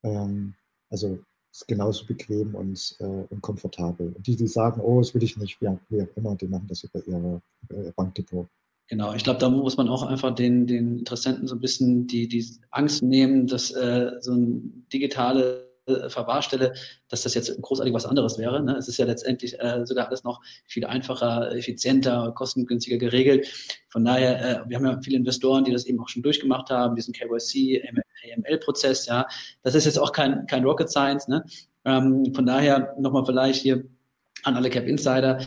Ähm, also ist genauso bequem und, äh, und komfortabel. Und die, die sagen, oh, das will ich nicht, wie, wie auch immer, die machen das über, ihre, über ihr Bankdepot. Genau, ich glaube, da muss man auch einfach den, den Interessenten so ein bisschen die, die Angst nehmen, dass äh, so ein digitale äh, Verwahrstelle, dass das jetzt großartig was anderes wäre. Ne? Es ist ja letztendlich äh, sogar alles noch viel einfacher, effizienter, kostengünstiger geregelt. Von daher, äh, wir haben ja viele Investoren, die das eben auch schon durchgemacht haben, diesen KYC, AML-Prozess, ja. Das ist jetzt auch kein, kein Rocket Science, ne? Ähm, von daher nochmal vielleicht hier an alle Cap Insider.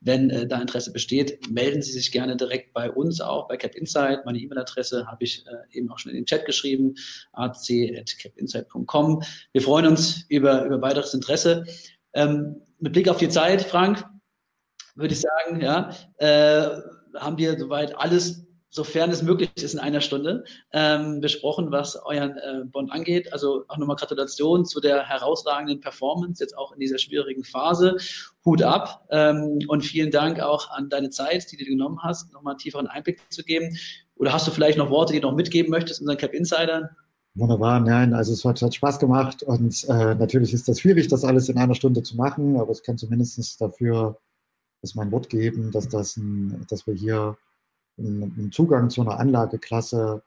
Wenn äh, da Interesse besteht, melden Sie sich gerne direkt bei uns auch, bei Cap Insight. Meine E-Mail-Adresse habe ich äh, eben auch schon in den Chat geschrieben, ac.capinsight.com. Wir freuen uns über, über weiteres Interesse. Ähm, mit Blick auf die Zeit, Frank, würde ich sagen, ja, äh, haben wir soweit alles sofern es möglich ist, in einer Stunde ähm, besprochen, was euren äh, Bond angeht. Also auch nochmal Gratulation zu der herausragenden Performance, jetzt auch in dieser schwierigen Phase. Hut ab ähm, und vielen Dank auch an deine Zeit, die du genommen hast, nochmal einen tieferen Einblick zu geben. Oder hast du vielleicht noch Worte, die du noch mitgeben möchtest unseren Cap Insidern? Wunderbar, nein, also es hat, hat Spaß gemacht und äh, natürlich ist das schwierig, das alles in einer Stunde zu machen, aber es kann zumindest dafür dass mein Wort geben, dass, das ein, dass wir hier einen Zugang zu einer Anlageklasse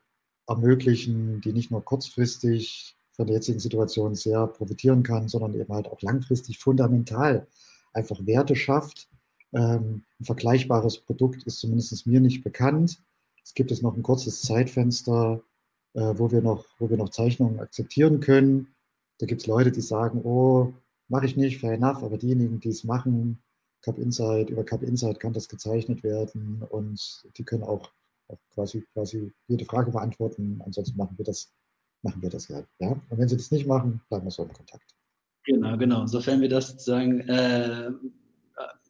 ermöglichen, die nicht nur kurzfristig von der jetzigen Situation sehr profitieren kann, sondern eben halt auch langfristig fundamental einfach Werte schafft. Ähm, ein vergleichbares Produkt ist zumindest mir nicht bekannt. Es gibt es noch ein kurzes Zeitfenster, äh, wo, wir noch, wo wir noch Zeichnungen akzeptieren können. Da gibt es Leute, die sagen, oh, mache ich nicht, fair enough, aber diejenigen, die es machen, Cup Insight, über Cup Insight kann das gezeichnet werden und die können auch, auch quasi, quasi jede Frage beantworten. Ansonsten machen wir das, machen wir das ja. ja. Und wenn sie das nicht machen, bleiben wir so im Kontakt. Genau, genau. Sofern wir das sozusagen äh,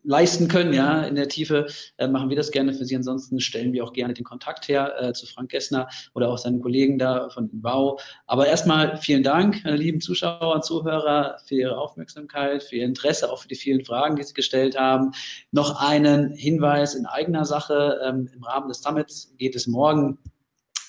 leisten können, ja, in der Tiefe, äh, machen wir das gerne für Sie. Ansonsten stellen wir auch gerne den Kontakt her äh, zu Frank Gessner oder auch seinen Kollegen da von Bau. Aber erstmal vielen Dank, meine lieben Zuschauer und Zuhörer, für Ihre Aufmerksamkeit, für Ihr Interesse, auch für die vielen Fragen, die Sie gestellt haben. Noch einen Hinweis in eigener Sache. Ähm, Im Rahmen des Summits geht es morgen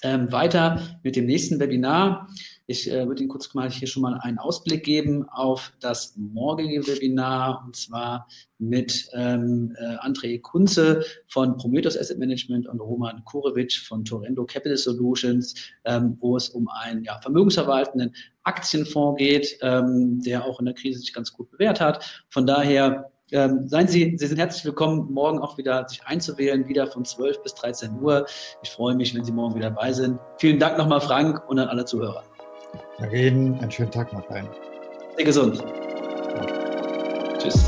ähm, weiter mit dem nächsten Webinar. Ich äh, würde Ihnen kurz mal hier schon mal einen Ausblick geben auf das morgige Webinar und zwar mit ähm, äh, André Kunze von Prometheus Asset Management und Roman Kurewitsch von Torendo Capital Solutions, ähm, wo es um einen ja, vermögensverwaltenden Aktienfonds geht, ähm, der auch in der Krise sich ganz gut bewährt hat. Von daher ähm, seien Sie, Sie sind herzlich willkommen, morgen auch wieder sich einzuwählen, wieder von 12 bis 13 Uhr. Ich freue mich, wenn Sie morgen wieder dabei sind. Vielen Dank nochmal, Frank, und an alle Zuhörer. Danke Ihnen, einen schönen Tag noch rein. Sehr gesund. Ja. Tschüss.